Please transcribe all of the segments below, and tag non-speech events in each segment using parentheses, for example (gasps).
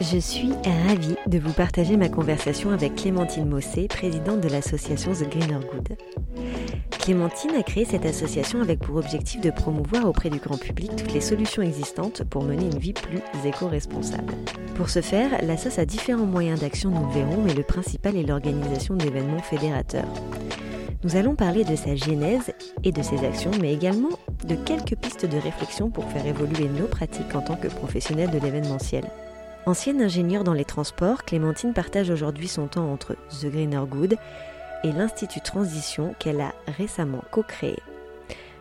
Je suis ravie de vous partager ma conversation avec Clémentine Mossé, présidente de l'association The Greener Good. Clémentine a créé cette association avec pour objectif de promouvoir auprès du grand public toutes les solutions existantes pour mener une vie plus éco-responsable. Pour ce faire, l'ASSOS a différents moyens d'action, nous le verrons, mais le principal est l'organisation d'événements fédérateurs. Nous allons parler de sa genèse et de ses actions, mais également de quelques pistes de réflexion pour faire évoluer nos pratiques en tant que professionnels de l'événementiel. Ancienne ingénieure dans les transports, Clémentine partage aujourd'hui son temps entre The Greener Good et l'Institut Transition qu'elle a récemment co-créé.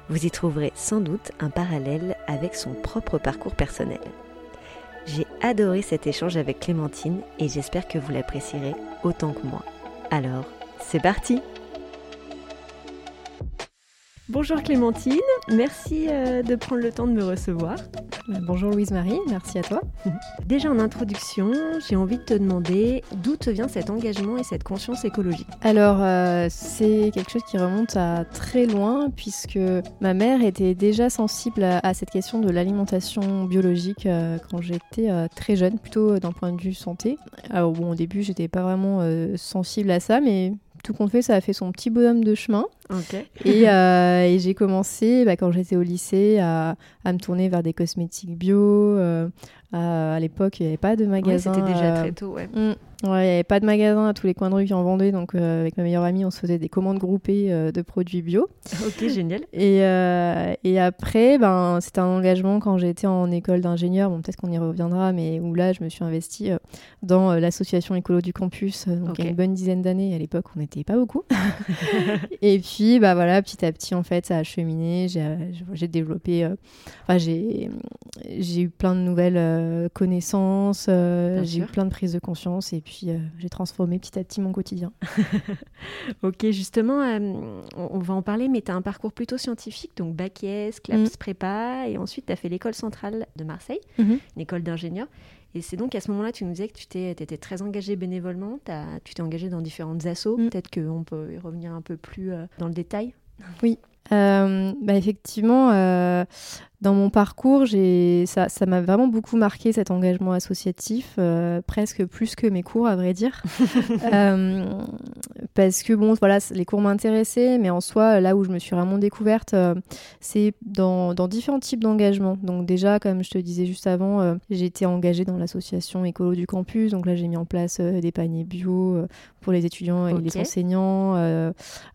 Vous y trouverez sans doute un parallèle avec son propre parcours personnel. J'ai adoré cet échange avec Clémentine et j'espère que vous l'apprécierez autant que moi. Alors, c'est parti Bonjour Clémentine, merci euh, de prendre le temps de me recevoir. Bah, bonjour Louise-Marie, merci à toi. (laughs) Déjà en introduction, j'ai envie de te demander d'où te vient cet engagement et cette conscience écologique? Alors euh, c'est quelque chose qui remonte à très loin puisque ma mère était déjà sensible à, cette question de l'alimentation biologique euh, quand j'étais très jeune, plutôt d'un point de vue santé. Alors bon au début j'étais pas vraiment sensible à ça mais tout compte fait, ça a fait son petit bonhomme de chemin. Euh, et, j'ai commencé, bah, quand j'étais au lycée, à, me tourner vers des cosmétiques bio. Euh, à l'époque, il n'y avait pas de magasin. C'était déjà très tôt, ouais. Mm. Ouais, il n'y avait pas de magasin à tous les coins de rue qui en vendaient, donc euh, avec ma meilleure amie, on se faisait des commandes groupées euh, de produits bio. Ok, génial. Et, euh, et après, ben, c'était un engagement quand j'étais en école d'ingénieur, bon, peut-être qu'on y reviendra, mais où là, je me suis investie dans l'association écolo du campus, donc il y a une bonne dizaine d'années. À l'époque, on n'était pas beaucoup. (laughs) et puis, bah voilà, petit à petit, en fait, ça a cheminé. J'ai développé, enfin, j'ai eu plein de nouvelles connaissances, j'ai eu plein de prises de conscience et puis euh, j'ai transformé petit à petit mon quotidien. (laughs) ok, justement, euh, on va en parler, mais tu as un parcours plutôt scientifique, donc bac S, CLAPS mm. prépa, et ensuite tu as fait l'école centrale de Marseille, mm-hmm. une école d'ingénieur. Et c'est donc à ce moment-là, tu nous disais que tu étais très engagé bénévolement, tu t'es engagé dans différentes assos. Mm. Peut-être qu'on peut y revenir un peu plus euh, dans le détail. Oui, bah effectivement, dans mon parcours, ça, ça m'a vraiment beaucoup marqué cet engagement associatif, euh, presque plus que mes cours, à vrai dire. (laughs) euh, parce que, bon, voilà, les cours m'intéressaient, mais en soi, là où je me suis vraiment découverte, euh, c'est dans, dans, différents types d'engagement. Donc, déjà, comme je te disais juste avant, j'ai été engagée dans l'association écolo du campus. Donc, là, j'ai mis en place des paniers bio pour les étudiants et les enseignants.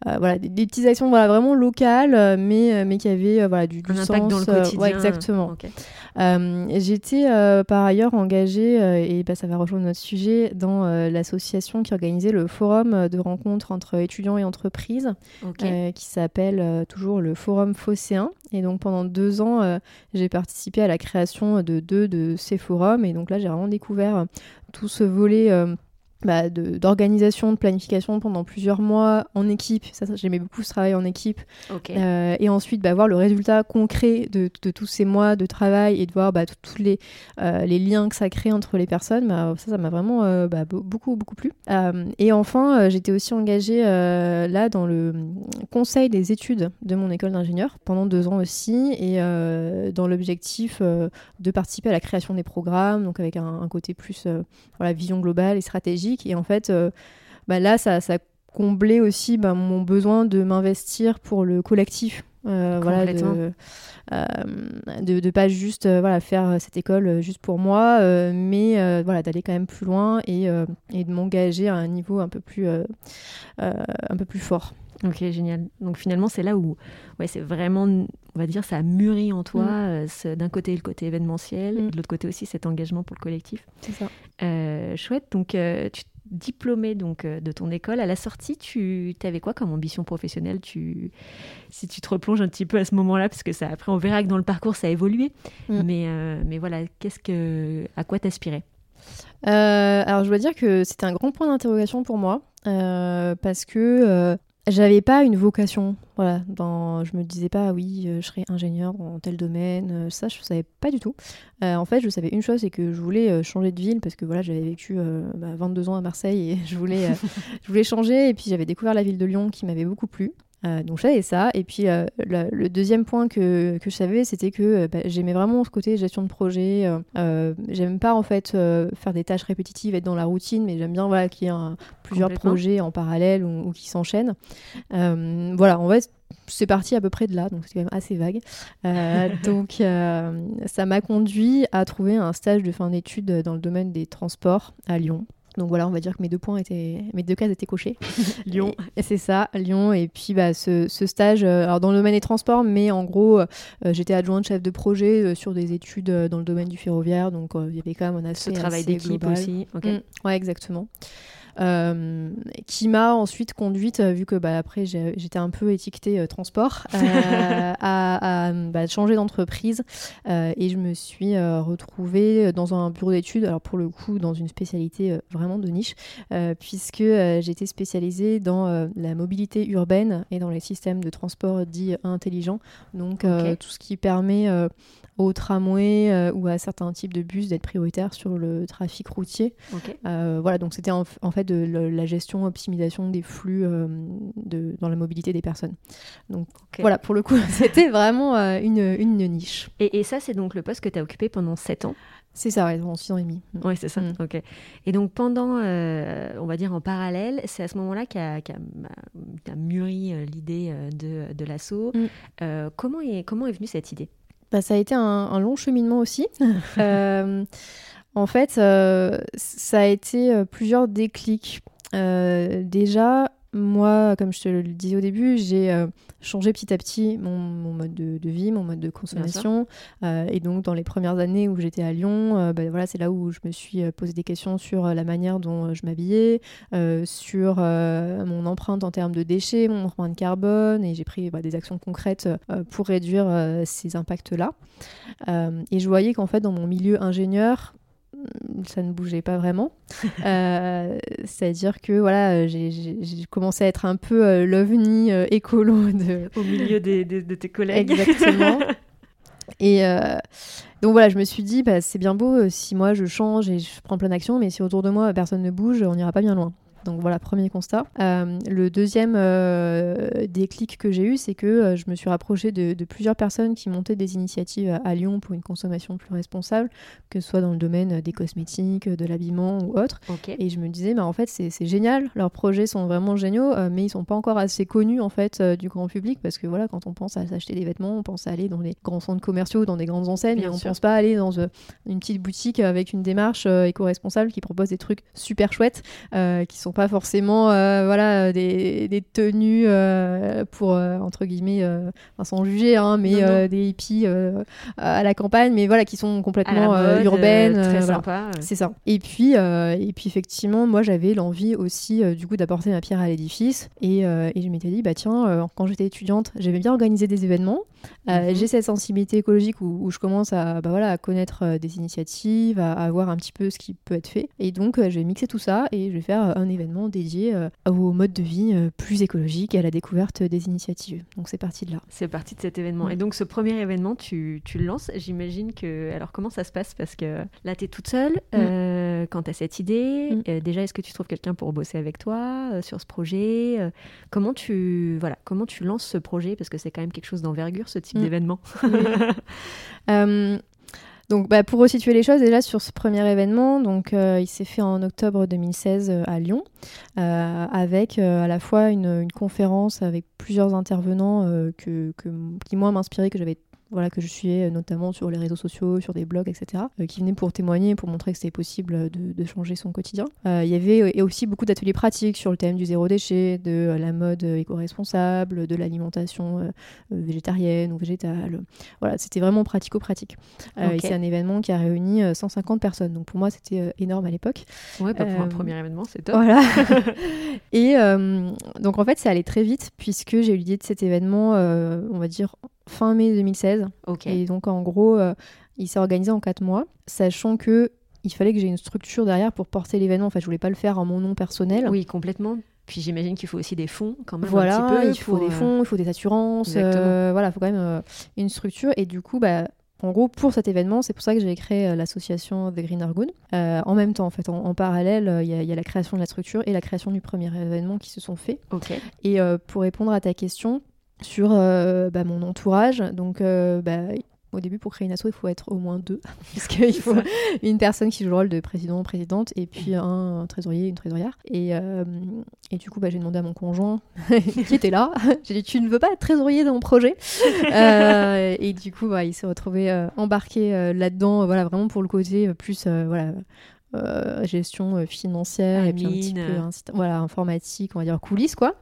voilà, des, petites actions voilà, vraiment locales, mais, mais qui avaient voilà, du, du sens. Dans le Ouais, exactement. Euh, J'étais euh, par ailleurs engagée, euh, et bah, ça va rejoindre notre sujet, dans l'association qui organisait le forum de rencontres entre étudiants et entreprises, qui s'appelle toujours le Forum Phocéen. Et donc pendant deux ans, j'ai participé à la création de deux de ces forums. Et donc là, j'ai vraiment découvert tout ce volet bah, d'organisation, de, planification pendant plusieurs mois en équipe. Ça, j'aimais beaucoup ce travail en équipe. Euh, et ensuite, bah, voir le résultat concret de, de, tous ces mois de travail et de voir bah, tous les, euh, les liens que ça crée entre les personnes. Bah, ça, ça m'a vraiment euh, bah, beaucoup, beaucoup plu. et enfin, j'étais aussi engagée là dans le conseil des études de mon école d'ingénieur pendant deux ans aussi. Et dans l'objectif de participer à la création des programmes, donc avec un, un côté plus voilà, vision globale et et en fait, euh, bah là, ça, ça comblait aussi bah, mon besoin de m'investir pour le collectif. Euh, voilà, de, euh, de, pas juste voilà, faire cette école juste pour moi, mais voilà, d'aller quand même plus loin et, et de m'engager à un niveau un peu plus, un peu plus fort. Ok, génial. Donc finalement, c'est là où ouais, c'est vraiment, on va dire, ça a mûri en toi, mm. d'un côté le côté événementiel, mm. de l'autre côté aussi cet engagement pour le collectif. C'est ça. Euh, chouette. Donc, euh, tu diplômé donc euh, de ton école. À la sortie, tu avais quoi comme ambition professionnelle? Tu, Si tu te replonges un petit peu à ce moment-là, parce que ça, après, on verra que dans le parcours, ça a évolué. Mm. Mais, mais voilà, qu'est-ce que, à quoi t'aspirais? Alors, je dois dire que c'était un grand point d'interrogation pour moi. parce que j'avais pas une vocation. Voilà, je me disais pas, oui, je serai ingénieur dans tel domaine. ça, je savais pas du tout. en fait, je savais une chose, c'est que je voulais changer de ville parce que voilà, j'avais vécu 22 bah, ans à Marseille et (laughs) je voulais, je voulais changer. Et puis j'avais découvert la ville de Lyon qui m'avait beaucoup plu. Euh, donc je savais ça. Et puis euh, le, deuxième point que, que je savais, c'était que euh, bah, j'aimais vraiment ce côté gestion de projet. j'aime pas en fait faire des tâches répétitives, être dans la routine, mais j'aime bien voilà, qu'il y ait plusieurs projets en parallèle ou, qui s'enchaînent. voilà, en fait, c'est parti à peu près de là, donc c'est quand même assez vague. (laughs) donc ça m'a conduit à trouver un stage de fin d'études dans le domaine des transports à Lyon. Donc voilà, on va dire que mes deux points étaient, mes deux cases étaient cochées. (laughs) Lyon. C'est ça, Lyon. Et puis bah, ce, stage, euh, alors dans le domaine des transports, mais en gros, euh, j'étais adjointe chef de projet euh, sur des études dans le domaine du ferroviaire. Donc il y avait quand même un aspect. Ce travail d'équipe aussi. Ok. Mm. ouais, exactement. Euh, qui m'a ensuite conduite, euh, vu que bah, après j'étais un peu étiquetée euh, transport, (laughs) à, bah, changer d'entreprise. Et je me suis retrouvée dans un bureau d'études, alors pour le coup dans une spécialité vraiment de niche, puisque j'étais spécialisée dans la mobilité urbaine et dans les systèmes de transport dits intelligents, donc tout ce qui permet au tramway euh, ou à certains types de bus d'être prioritaires sur le trafic routier. Euh, voilà, donc c'était en, fait de, la gestion, optimisation des flux euh, de, dans la mobilité des personnes. Donc voilà, pour le coup, (laughs) c'était vraiment une, une, niche. Et, et ça, c'est donc le poste que tu as occupé pendant 7 ans? C'est ça, ouais, pendant 6 ans et demi. Mm. Oui, c'est ça. Mm. Ok. Et donc, pendant, on va dire en parallèle, c'est à ce moment-là qu'a qu mûri l'idée de, de l'assaut. Mm. comment, est, comment est venue cette idée? Bah, ça a été un, long cheminement aussi. (laughs) Euh, en fait, euh, ça a été euh, plusieurs déclics. déjà, moi, comme je te le disais au début, j'ai euh, changé petit à petit mon, mode de, vie, mon mode de consommation. Euh, et donc, dans les premières années où j'étais à Lyon, euh, bah, voilà, c'est là où je me suis posé des questions sur la manière dont je m'habillais, sur mon empreinte en termes de déchets, mon empreinte carbone. Et j'ai pris bah, des actions concrètes pour réduire ces impacts-là. et je voyais qu'en fait, dans mon milieu ingénieur, ça ne bougeait pas vraiment. (laughs) Euh, c'est-à-dire que voilà, j'ai commencé à être un peu euh, l'ovni euh, écolo de... au milieu des, de tes collègues. Exactement. (laughs) Et donc voilà, je me suis dit, bah, c'est bien beau si moi je change et je prends plein d'actions, mais si autour de moi personne ne bouge, on n'ira pas bien loin. Donc voilà, premier constat. Euh, le deuxième euh, déclic que j'ai eu, c'est que euh, je me suis rapprochée de, plusieurs personnes qui montaient des initiatives à, Lyon pour une consommation plus responsable, que ce soit dans le domaine des cosmétiques, de l'habillement ou autre. Et je me disais, bah, en fait, c'est génial, leurs projets sont vraiment géniaux, mais ils sont pas encore assez connus en fait du grand public parce que voilà, quand on pense à s'acheter des vêtements, on pense à aller dans les grands centres commerciaux, dans des grandes enseignes, mais on pense pas à aller dans une petite boutique avec une démarche éco-responsable qui propose des trucs super chouettes qui sont pas forcément euh, voilà des, des tenues euh, pour euh, entre guillemets sans juger hein, mais des hippies à la campagne mais voilà qui sont complètement urbaines très sympa c'est ça. Et puis et puis effectivement moi j'avais l'envie aussi du coup d'apporter ma pierre à l'édifice. Et, et, je m'étais dit bah tiens quand j'étais étudiante j'aimais bien organiser des événements. Mhm. j'ai cette sensibilité écologique où, je commence à, bah, voilà, à connaître des initiatives, à, à, voir un petit peu ce qui peut être fait. Et donc, je vais mixer tout ça et je vais faire un événement dédié euh, au mode de vie euh, plus écologique et à la découverte des initiatives. Donc c'est parti de là. C'est parti de cet événement. Et donc ce premier événement, tu, tu le lances. J'imagine que... Alors comment ça se passe? Parce que là, tu es toute seule mm. euh, quand tu as cette idée. Mm. déjà, est-ce que tu trouves quelqu'un pour bosser avec toi sur ce projet Comment tu... Voilà, comment tu lances ce projet? Parce que c'est quand même quelque chose d'envergure, ce type mm. d'événement. (laughs) Donc, bah, pour resituer les choses, déjà sur ce premier événement, donc euh, il s'est fait en octobre 2016 euh, à Lyon, euh, avec à la fois une, conférence avec plusieurs intervenants que, que, qui moi m'inspiraient, que j'avais voilà, que je suivais euh, notamment sur les réseaux sociaux, sur des blogs, etc., euh, qui venaient pour témoigner, pour montrer que c'était possible de, changer son quotidien. Euh, il y avait aussi beaucoup d'ateliers pratiques sur le thème du zéro déchet, de la mode éco-responsable, de l'alimentation végétarienne ou végétale. Voilà, c'était vraiment pratico-pratique. C'est un événement qui a réuni 150 personnes. Donc pour moi, c'était énorme à l'époque. Ouais, pour un premier événement, c'est top. Voilà. (laughs) et donc en fait, ça allait très vite puisque j'ai eu l'idée de cet événement, on va dire, fin mai 2016. Et donc, en gros, euh, il s'est organisé en quatre mois, sachant que il fallait que j'ai une structure derrière pour porter l'événement. Enfin, je voulais pas le faire en mon nom personnel. Oui, complètement. Puis j'imagine qu'il faut aussi des fonds quand même. Voilà, un petit peu il faut des fonds, il faut des assurances. voilà, il faut quand même une structure. Et du coup, bah, en gros, pour cet événement, c'est pour ça que j'ai créé l'association The Green Argoon. en même temps, en fait, en, parallèle, il y, a la création de la structure et la création du premier événement qui se sont faits. Et pour répondre à ta question, sur bah, mon entourage. Donc, bah, au début, pour créer une asso, il faut être au moins deux, (laughs) puisqu'il faut une personne qui joue le rôle de président, présidente, et puis un, trésorier, une trésorière. Et, euh, et du coup, bah, j'ai demandé à mon conjoint, (laughs) qui était là, (laughs) j'ai dit, tu ne veux pas être trésorier dans mon projet? Euh, Et du coup, bah, il s'est retrouvé euh, embarqué là-dedans, voilà, vraiment pour le côté plus, voilà, euh, gestion euh, financière et puis un petit peu voilà, informatique, on va dire coulisses quoi.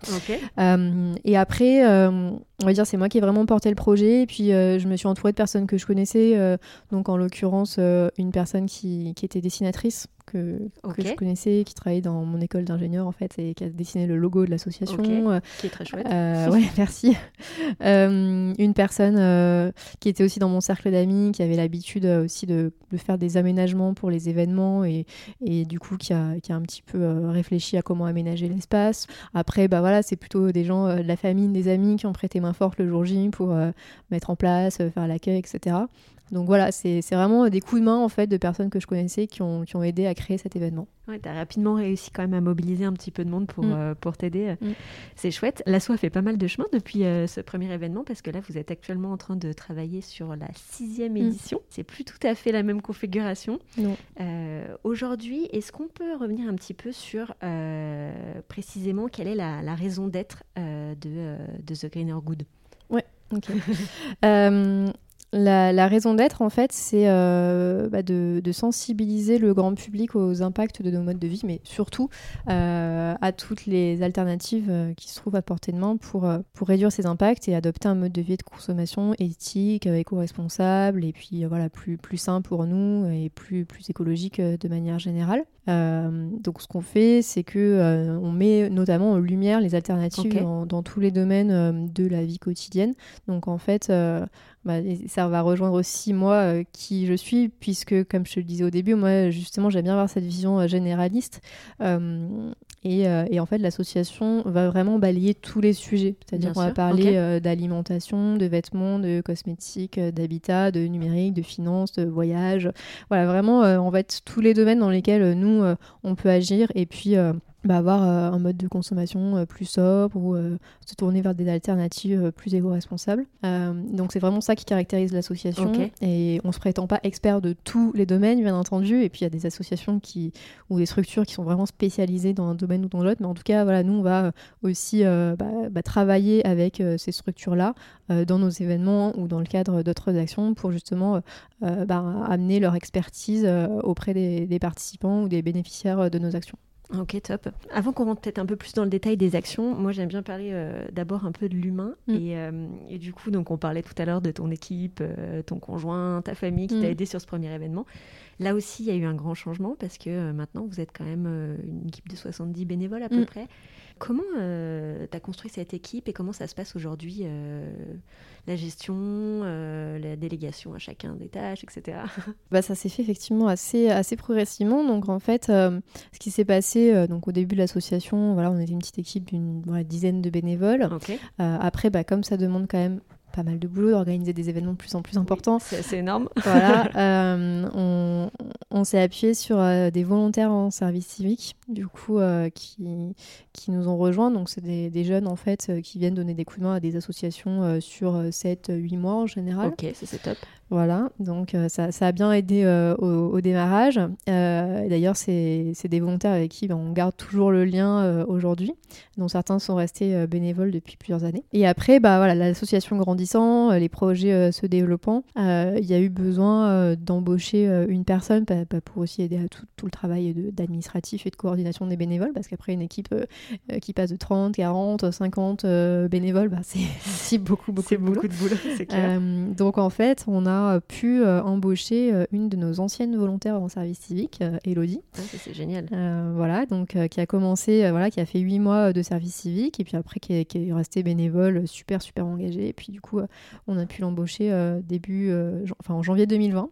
Euh, et après, on va dire c'est moi qui ai vraiment porté le projet et puis je me suis entourée de personnes que je connaissais, donc en l'occurrence une personne qui, qui, était dessinatrice que, que, je connaissais, qui travaillait dans mon école d'ingénieur en fait et qui a dessiné le logo de l'association. Euh, qui est très chouette. Euh, ouais, (laughs) merci. Euh, une personne qui était aussi dans mon cercle d'amis, qui avait l'habitude aussi de, de, faire des aménagements pour les événements et, et du coup qui a, qui a, un petit peu réfléchi à comment aménager l'espace. Après, bah voilà, c'est plutôt des gens de la famille, des amis qui ont prêté main forte le jour J pour mettre en place, faire l'accueil, etc. Donc voilà, c'est vraiment des coups de main en fait de personnes que je connaissais qui ont, qui ont aidé à créer cet événement. Ouais, tu as rapidement réussi quand même à mobiliser un petit peu de monde pour, mm. euh, pour t'aider. Mm. C'est chouette. La a fait pas mal de chemin depuis euh, ce premier événement parce que là, vous êtes actuellement en train de travailler sur la sixième mm. édition. C'est plus tout à fait la même configuration. Euh, Aujourd'hui, est-ce qu'on peut revenir un petit peu sur précisément quelle est la, la raison d'être de, de The Greener Good? Ouais, ok. (laughs) La, raison d'être, en fait, c'est euh, bah, de, sensibiliser le grand public aux impacts de nos modes de vie, mais surtout euh, à toutes les alternatives euh, qui se trouvent à portée de main pour, pour réduire ces impacts et adopter un mode de vie de consommation éthique, éco-responsable et puis voilà, plus, plus sain pour nous et plus, plus écologique de manière générale. donc, ce qu'on fait, c'est que on met notamment en lumière les alternatives dans, dans, tous les domaines de la vie quotidienne. Donc, en fait, bah, ça va rejoindre aussi moi euh, qui je suis, puisque comme je te le disais au début, moi justement j'aime bien avoir cette vision euh, généraliste. Euh, et, et, en fait l'association va vraiment balayer tous les sujets. C'est-à-dire qu'on va parler d'alimentation, de vêtements, de cosmétiques, d'habitat, de numérique, de finances, de voyage. Voilà, vraiment en fait tous les domaines dans lesquels nous on peut agir et puis bah, avoir euh, un mode de consommation euh, plus sobre ou euh, se tourner vers des alternatives plus éco-responsables. donc c'est vraiment ça qui caractérise l'association. Et on se prétend pas expert de tous les domaines, bien entendu. Et puis il y a des associations qui, ou des structures qui sont vraiment spécialisées dans un domaine ou dans l'autre. Mais en tout cas, voilà, nous, on va aussi bah, bah, travailler avec ces structures-là dans nos événements ou dans le cadre d'autres actions pour justement amener leur expertise auprès des participants ou des bénéficiaires de nos actions. Ok, top. Avant qu'on rentre peut-être un peu plus dans le détail des actions, moi j'aime bien parler euh, d'abord un peu de l'humain. Mm. Euh, et, du coup, donc on parlait tout à l'heure de ton équipe, euh, ton conjoint, ta famille qui t'a mm. aidé sur ce premier événement. Là aussi, il y a eu un grand changement parce que maintenant vous êtes quand même une équipe de 70 bénévoles à peu mm. près. Comment euh, tu as construit cette équipe et comment ça se passe aujourd'hui euh, La gestion, euh, la délégation à chacun des tâches, etc. (laughs) bah, ça s'est fait effectivement assez, assez progressivement. Donc en fait, ce qui s'est passé donc, au début de l'association, voilà, on était une petite équipe d'une dizaine de bénévoles. après, bah, comme ça demande quand même pas mal de boulot d'organiser des événements de plus en plus importants. c'est assez énorme. (laughs) Voilà, euh, on, on s'est appuyé sur euh, des volontaires en service civique, du coup, euh, qui, qui nous ont rejoints. Donc, c'est des, des, jeunes, en fait, qui viennent donner des coups de main à des associations sur 7-8 mois en général. Ok, c'est top. Voilà, donc ça, ça, a bien aidé au, démarrage. D'ailleurs, c'est des volontaires avec qui ben, on garde toujours le lien aujourd'hui, dont certains sont restés bénévoles depuis plusieurs années. Et après, bah, voilà, l'association grandit euh, les projets euh, se développant, euh, il y a eu besoin d'embaucher une personne pour aussi aider à tout, le travail d'administratif et de coordination des bénévoles, parce qu'après une équipe qui passe de 30, 40, 50 bénévoles, bah, c'est (laughs) beaucoup, beaucoup, de, beaucoup de boulot. clair. donc en fait, on a pu embaucher une de nos anciennes volontaires en service civique, Elodie. Ah, c'est génial. voilà, donc qui a commencé, voilà, qui a fait 8 mois de service civique et puis après qui est, qui est resté bénévole, super, super engagé. Et puis du coup, euh, on a pu l'embaucher euh, début, euh, enfin en janvier 2020.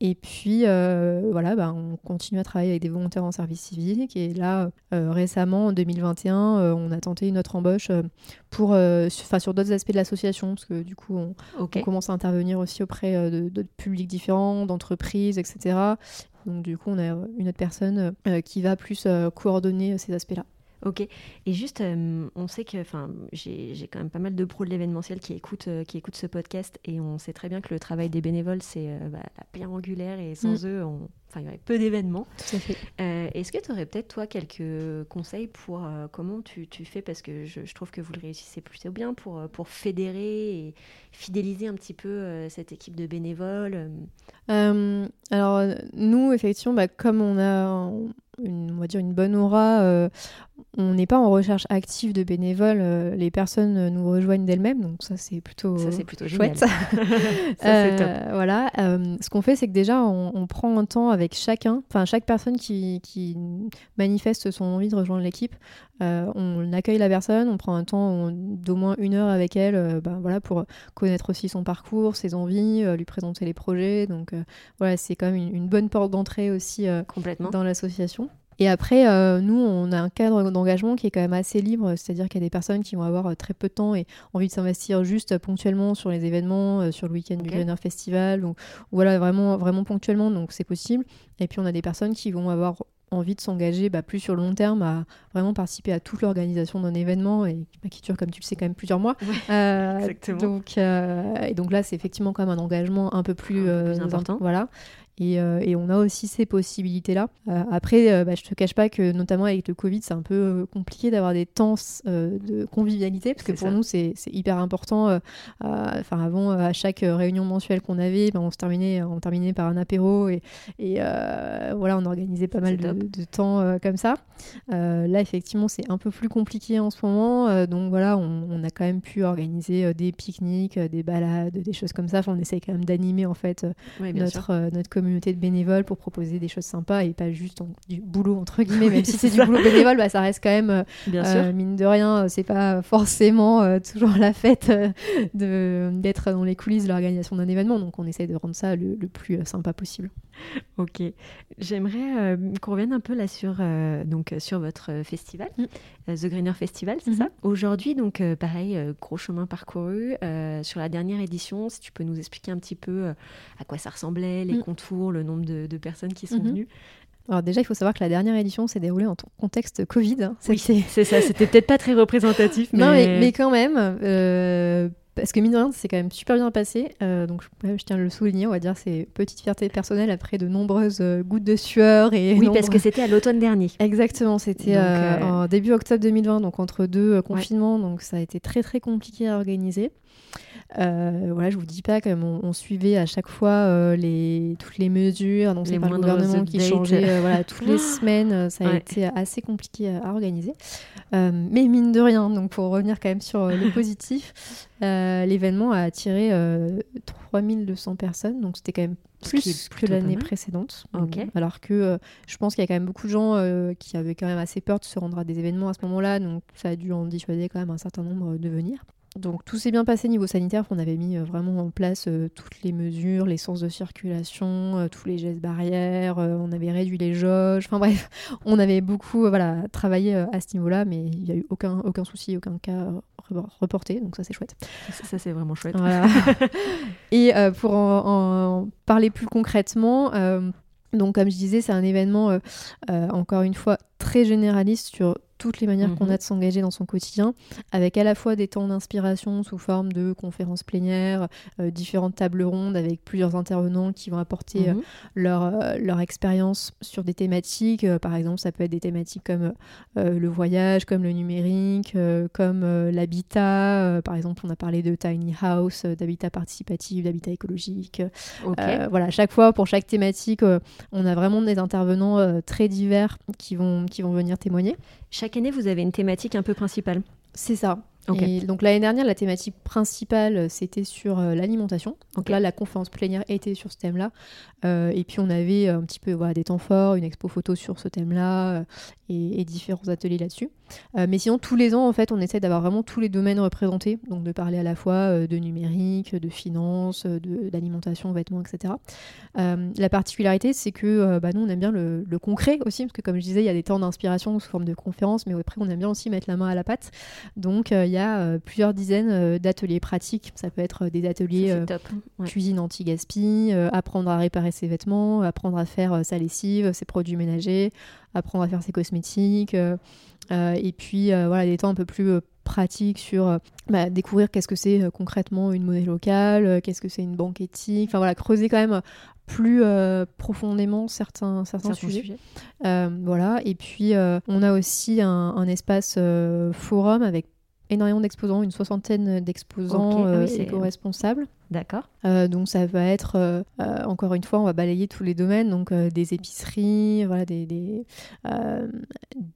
et puis, voilà, bah, on continue à travailler avec des volontaires en service civique. Et là, récemment, en 2021, on a tenté notre embauche pour, sur d'autres aspects de l'association, parce que du coup, on, commence à intervenir aussi auprès de, de publics différents, d'entreprises, etc. Donc du coup, on a une autre personne qui va plus coordonner ces aspects-là. Ok. Et juste, euh, on sait que, enfin, j'ai quand même pas mal de pros de l'événementiel qui écoutent, euh, qui écoutent ce podcast, et on sait très bien que le travail des bénévoles, c'est euh, bah, la pierre angulaire, et sans mm. eux, enfin, il y aurait peu d'événements. Est-ce que tu aurais peut-être, toi, quelques conseils pour comment tu, tu, fais, parce que je, je, trouve que vous le réussissez plutôt bien, pour, pour fédérer et fidéliser un petit peu cette équipe de bénévoles Alors, nous, effectivement, bah, comme on a une, on va dire une bonne aura. Euh, on n'est pas en recherche active de bénévoles. Euh, les personnes nous rejoignent d'elles-mêmes, donc ça c'est plutôt, ça, c'est plutôt chouette. (laughs) ça, top. Euh, voilà. ce qu'on fait, c'est que déjà on, prend un temps avec chacun, enfin chaque personne qui, qui, manifeste son envie de rejoindre l'équipe. on accueille la personne, on prend un temps d'au moins une heure avec elle, ben, voilà pour connaître aussi son parcours, ses envies, lui présenter les projets. Donc voilà, c'est quand même une, une bonne porte d'entrée aussi complètement dans l'association. Et après, euh, nous, on a un cadre d'engagement qui est quand même assez libre, c'est-à-dire qu'il y a des personnes qui vont avoir euh, très peu de temps et envie de s'investir juste ponctuellement sur les événements, euh, sur le week-end du Greener Festival, ou, voilà, vraiment, vraiment ponctuellement, donc c'est possible. Et puis on a des personnes qui vont avoir envie de s'engager bah, plus sur le long terme à vraiment participer à toute l'organisation d'un événement et bah, qui dure comme tu le sais quand même plusieurs mois (laughs) exactement. donc et donc là c'est effectivement quand même un engagement un peu plus, un peu plus important voilà euh, et, on a aussi ces possibilités-là. Euh, après, euh, bah, je te cache pas que notamment avec le Covid, c'est un peu compliqué d'avoir des temps de convivialité, parce que pour nous, c'est hyper important. Enfin, avant, à chaque réunion mensuelle qu'on avait, ben, on se terminait, on terminait par un apéro et, et voilà, on organisait pas mal de, temps comme ça. là, effectivement, c'est un peu plus compliqué en ce moment. donc voilà, on, a quand même pu organiser des pique-niques, des balades, des choses comme ça. on essaye quand même d'animer en fait notre, notre communauté de bénévoles pour proposer des choses sympas et pas juste du boulot entre (laughs) guillemets même si c'est du boulot bénévole bah, ça reste quand même euh, Bien euh, mine de rien c'est pas forcément euh, toujours la fête de d'être dans les coulisses de l'organisation d'un événement donc on essaie de rendre ça le, plus sympa possible ok j'aimerais qu'on revienne un peu là sur donc sur votre festival mm. The Greener Festival c'est ça? Mm-hmm. aujourd'hui donc pareil gros chemin parcouru sur la dernière édition si tu peux nous expliquer un petit peu à quoi ça ressemblait les mm. contours le nombre de, personnes qui sont mhm. venues. Alors déjà, il faut savoir que la dernière édition s'est déroulée en contexte Covid. Hein. Oui, c'est ça. C'était peut-être pas très représentatif, (laughs) mais... Non, mais, quand même, euh, parce que mine de rien, c'est quand même super bien passé. Euh, donc je, tiens à le souligner, on va dire, c'est petite fierté personnelle après de nombreuses euh, gouttes de sueur et. Oui, parce que c'était à l'automne dernier. Exactement, c'était en début octobre 2020, donc entre deux confinements, donc ça a été très très compliqué à organiser. Euh, voilà, je vous dis pas comme on, suivait à chaque fois euh, les, toutes les mesures, donc c'est le gouvernement qui changeait euh, voilà, toutes les (gasps) semaines, ça a été assez compliqué à, organiser. mais mine de rien, donc pour revenir quand même sur le (laughs) positif, l'événement a attiré 3200 personnes, donc c'était quand même plus que l'année précédente. Alors que je pense qu'il y a quand même beaucoup de gens qui avaient quand même assez peur de se rendre à des événements à ce moment-là, donc ça a dû en dissuader quand même un certain nombre de venir. Donc tout s'est bien passé niveau sanitaire, on avait mis euh, vraiment en place euh, toutes les mesures, les sens de circulation, euh, tous les gestes barrières, on avait réduit les jauges, enfin bref, (laughs) on avait beaucoup voilà, travaillé à ce niveau-là, mais il n'y a eu aucun, aucun souci, aucun cas reporté, donc ça c'est chouette. Ça, c'est vraiment chouette. (laughs) Et pour en, parler plus concrètement, donc comme je disais, c'est un événement, encore une fois, très généraliste sur toutes les manières qu'on mhm. a de s'engager dans son quotidien, avec à la fois des temps d'inspiration sous forme de conférences plénières, euh, différentes tables rondes avec plusieurs intervenants qui vont apporter euh, mhm. leur, euh, leur expérience sur des thématiques. par exemple, ça peut être des thématiques comme le voyage, comme le numérique, comme l'habitat. par exemple, on a parlé de tiny house, d'habitat participatif, d'habitat écologique. voilà, à chaque fois, pour chaque thématique, on a vraiment des intervenants très divers qui vont, qui vont venir témoigner. Chaque année, vous avez une thématique un peu principale. C'est ça. Et donc l'année dernière, la thématique principale, euh, c'était sur euh, l'alimentation. Donc là, la conférence plénière était sur ce thème-là. Euh, et puis on avait un petit peu voilà, des temps forts, une expo photo sur ce thème-là et, différents ateliers là-dessus. mais sinon, tous les ans, en fait, on essaie d'avoir vraiment tous les domaines représentés, donc de parler à la fois de numérique, de finance, d'alimentation, vêtements, etc. la particularité, c'est que bah, nous, on aime bien le, concret aussi, parce que comme je disais, il y a des temps d'inspiration sous forme de conférences, mais après, on aime bien aussi mettre la main à la pâte. Donc, il y a plusieurs dizaines d'ateliers pratiques. Ça peut être des ateliers cuisine anti-gaspi, apprendre à réparer ses vêtements, apprendre à faire sa lessive, ses produits ménagers, apprendre à faire ses cosmétiques. Euh, euh, et puis euh, voilà, des temps un peu plus pratiques sur bah, découvrir qu'est-ce que c'est concrètement une monnaie locale, qu'est-ce que c'est une banque éthique, enfin voilà, creuser quand même plus profondément certains, certains, sujets. voilà, et puis on a aussi un, un espace forum avec énormément d'exposants, une soixantaine d'exposants okay. éco-responsables. D'accord. Euh, donc ça va être, euh, euh, encore une fois, on va balayer tous les domaines, donc des épiceries, voilà, des, des,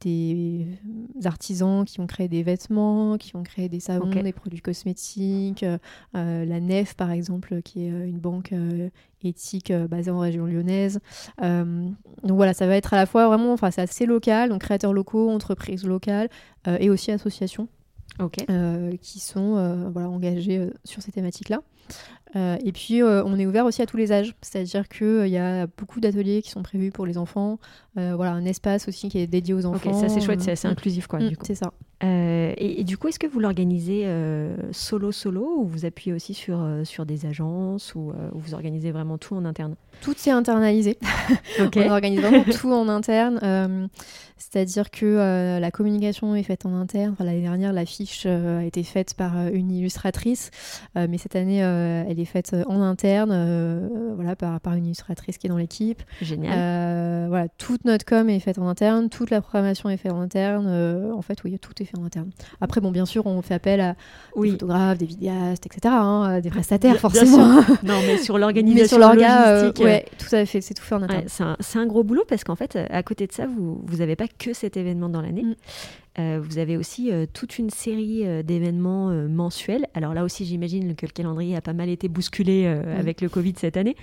des, artisans qui ont créé des vêtements, qui ont créé des savons, des produits cosmétiques, la Nef par exemple, qui est une banque éthique basée en région lyonnaise. donc voilà, ça va être à la fois vraiment, enfin c'est assez local, donc créateurs locaux, entreprises locales et aussi associations. Qui sont voilà, engagés sur ces thématiques-là. Euh, et puis, euh, on est ouvert aussi à tous les âges, c'est-à-dire qu'il euh, y a beaucoup d'ateliers qui sont prévus pour les enfants. voilà, un espace aussi qui est dédié aux enfants. ça c'est chouette, c'est assez inclusif, quoi. Mm, du coup. C'est ça. Et, du coup, est-ce que vous l'organisez solo solo ou vous appuyez aussi sur, sur des agences ou, vous organisez vraiment tout en interne? Tout est internalisé. (laughs) on organise vraiment tout en interne. C'est-à-dire que la communication est faite en interne. L'année dernière, l'affiche a été faite par une illustratrice, mais cette année, elle est faite euh, en interne, euh, voilà, par, par une illustratrice qui est dans l'équipe. Génial. Euh, voilà, toute notre com est faite en interne, toute la programmation est faite en interne. en fait, oui, tout est fait en interne. Après, bon, bien sûr, on fait appel à des photographes, des vidéastes, etc., hein, des prestataires, forcément. (laughs) non, mais sur l'organisation logistique. ouais, tout à fait, c'est tout fait en interne. c'est un, gros boulot parce qu'en fait, à côté de ça, vous n'avez pas que cet événement dans l'année. Mm. Euh, vous avez aussi euh, toute une série euh, d'événements mensuels. Alors là aussi, j'imagine que le calendrier a pas mal été bousculé avec le Covid cette année.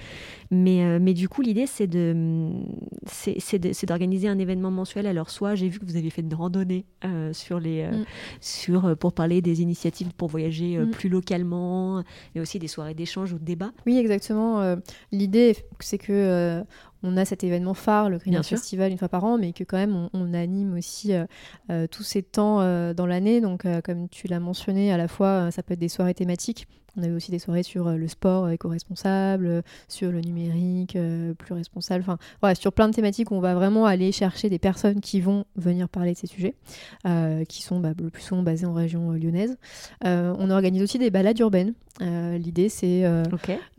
Mais, mais du coup, l'idée, c'est de, c'est, d'organiser un événement mensuel. Alors soit, j'ai vu que vous avez fait une randonnée sur les, mm. sur, pour parler des initiatives pour voyager mm. plus localement, mais aussi des soirées d'échange ou de débat. Oui, exactement. L'idée, c'est que on a cet événement phare, le Green Festival, une fois par an, mais que quand même on, anime aussi euh, euh, tous ces temps euh, dans l'année. Donc, comme tu l'as mentionné, à la fois, ça peut être des soirées thématiques on avait aussi des soirées sur euh, le sport éco-responsable, euh, sur le numérique euh, plus responsable, enfin voilà, sur plein de thématiques où on va vraiment aller chercher des personnes qui vont venir parler de ces sujets, qui sont bah, le plus souvent basées en région lyonnaise. on organise aussi des balades urbaines. L'idée c'est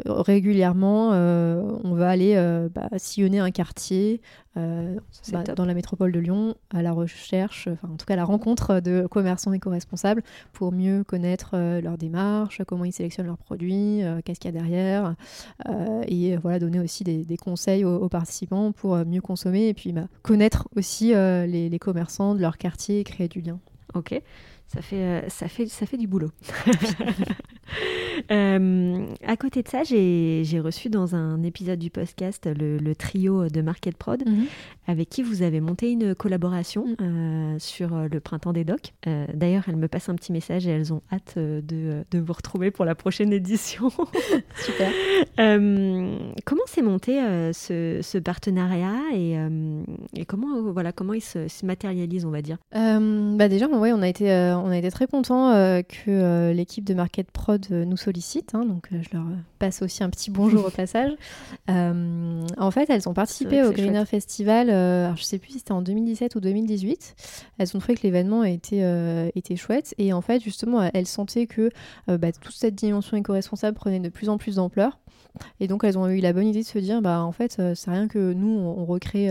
régulièrement on va aller bah, sillonner un quartier bah, dans la métropole de Lyon à la recherche, enfin en tout cas à la rencontre de commerçants éco-responsables pour mieux connaître leur démarche, comment ils sélectionnent leurs produits, euh, qu'est-ce qu'il y a derrière, euh, et voilà donner aussi des, conseils aux, participants pour euh, mieux consommer et puis bah, connaître aussi les, les, commerçants de leur quartier et créer du lien. Ok, ça fait, ça fait, ça fait du boulot. (laughs) Euh, à côté de ça, j'ai reçu dans un épisode du podcast le, trio de Market Prod, mhm. avec qui vous avez monté une collaboration mhm. euh, sur euh, le printemps des docs. D'ailleurs, elles me passent un petit message et elles ont hâte de, de vous retrouver pour la prochaine édition. (laughs) Super. (laughs) comment s'est monté ce, ce, partenariat et, et, comment, voilà, comment il se, matérialise, on va dire? Bah Déjà, ouais, on, a été, on a été très contents que l'équipe de Market Prod nous sollicite, hein, donc euh, je leur passe aussi un petit bonjour au (laughs) passage. Euh, en fait, elles ont participé au Greener Festival, euh, alors je sais plus si c'était en 2017 ou 2018. Elles ont trouvé que l'événement était, était chouette et en fait, justement, elles sentaient que bah, toute cette dimension éco-responsable prenait de plus en plus d'ampleur. Et donc elles ont eu la bonne idée de se dire, bah en fait, c'est rien que nous, on, recrée,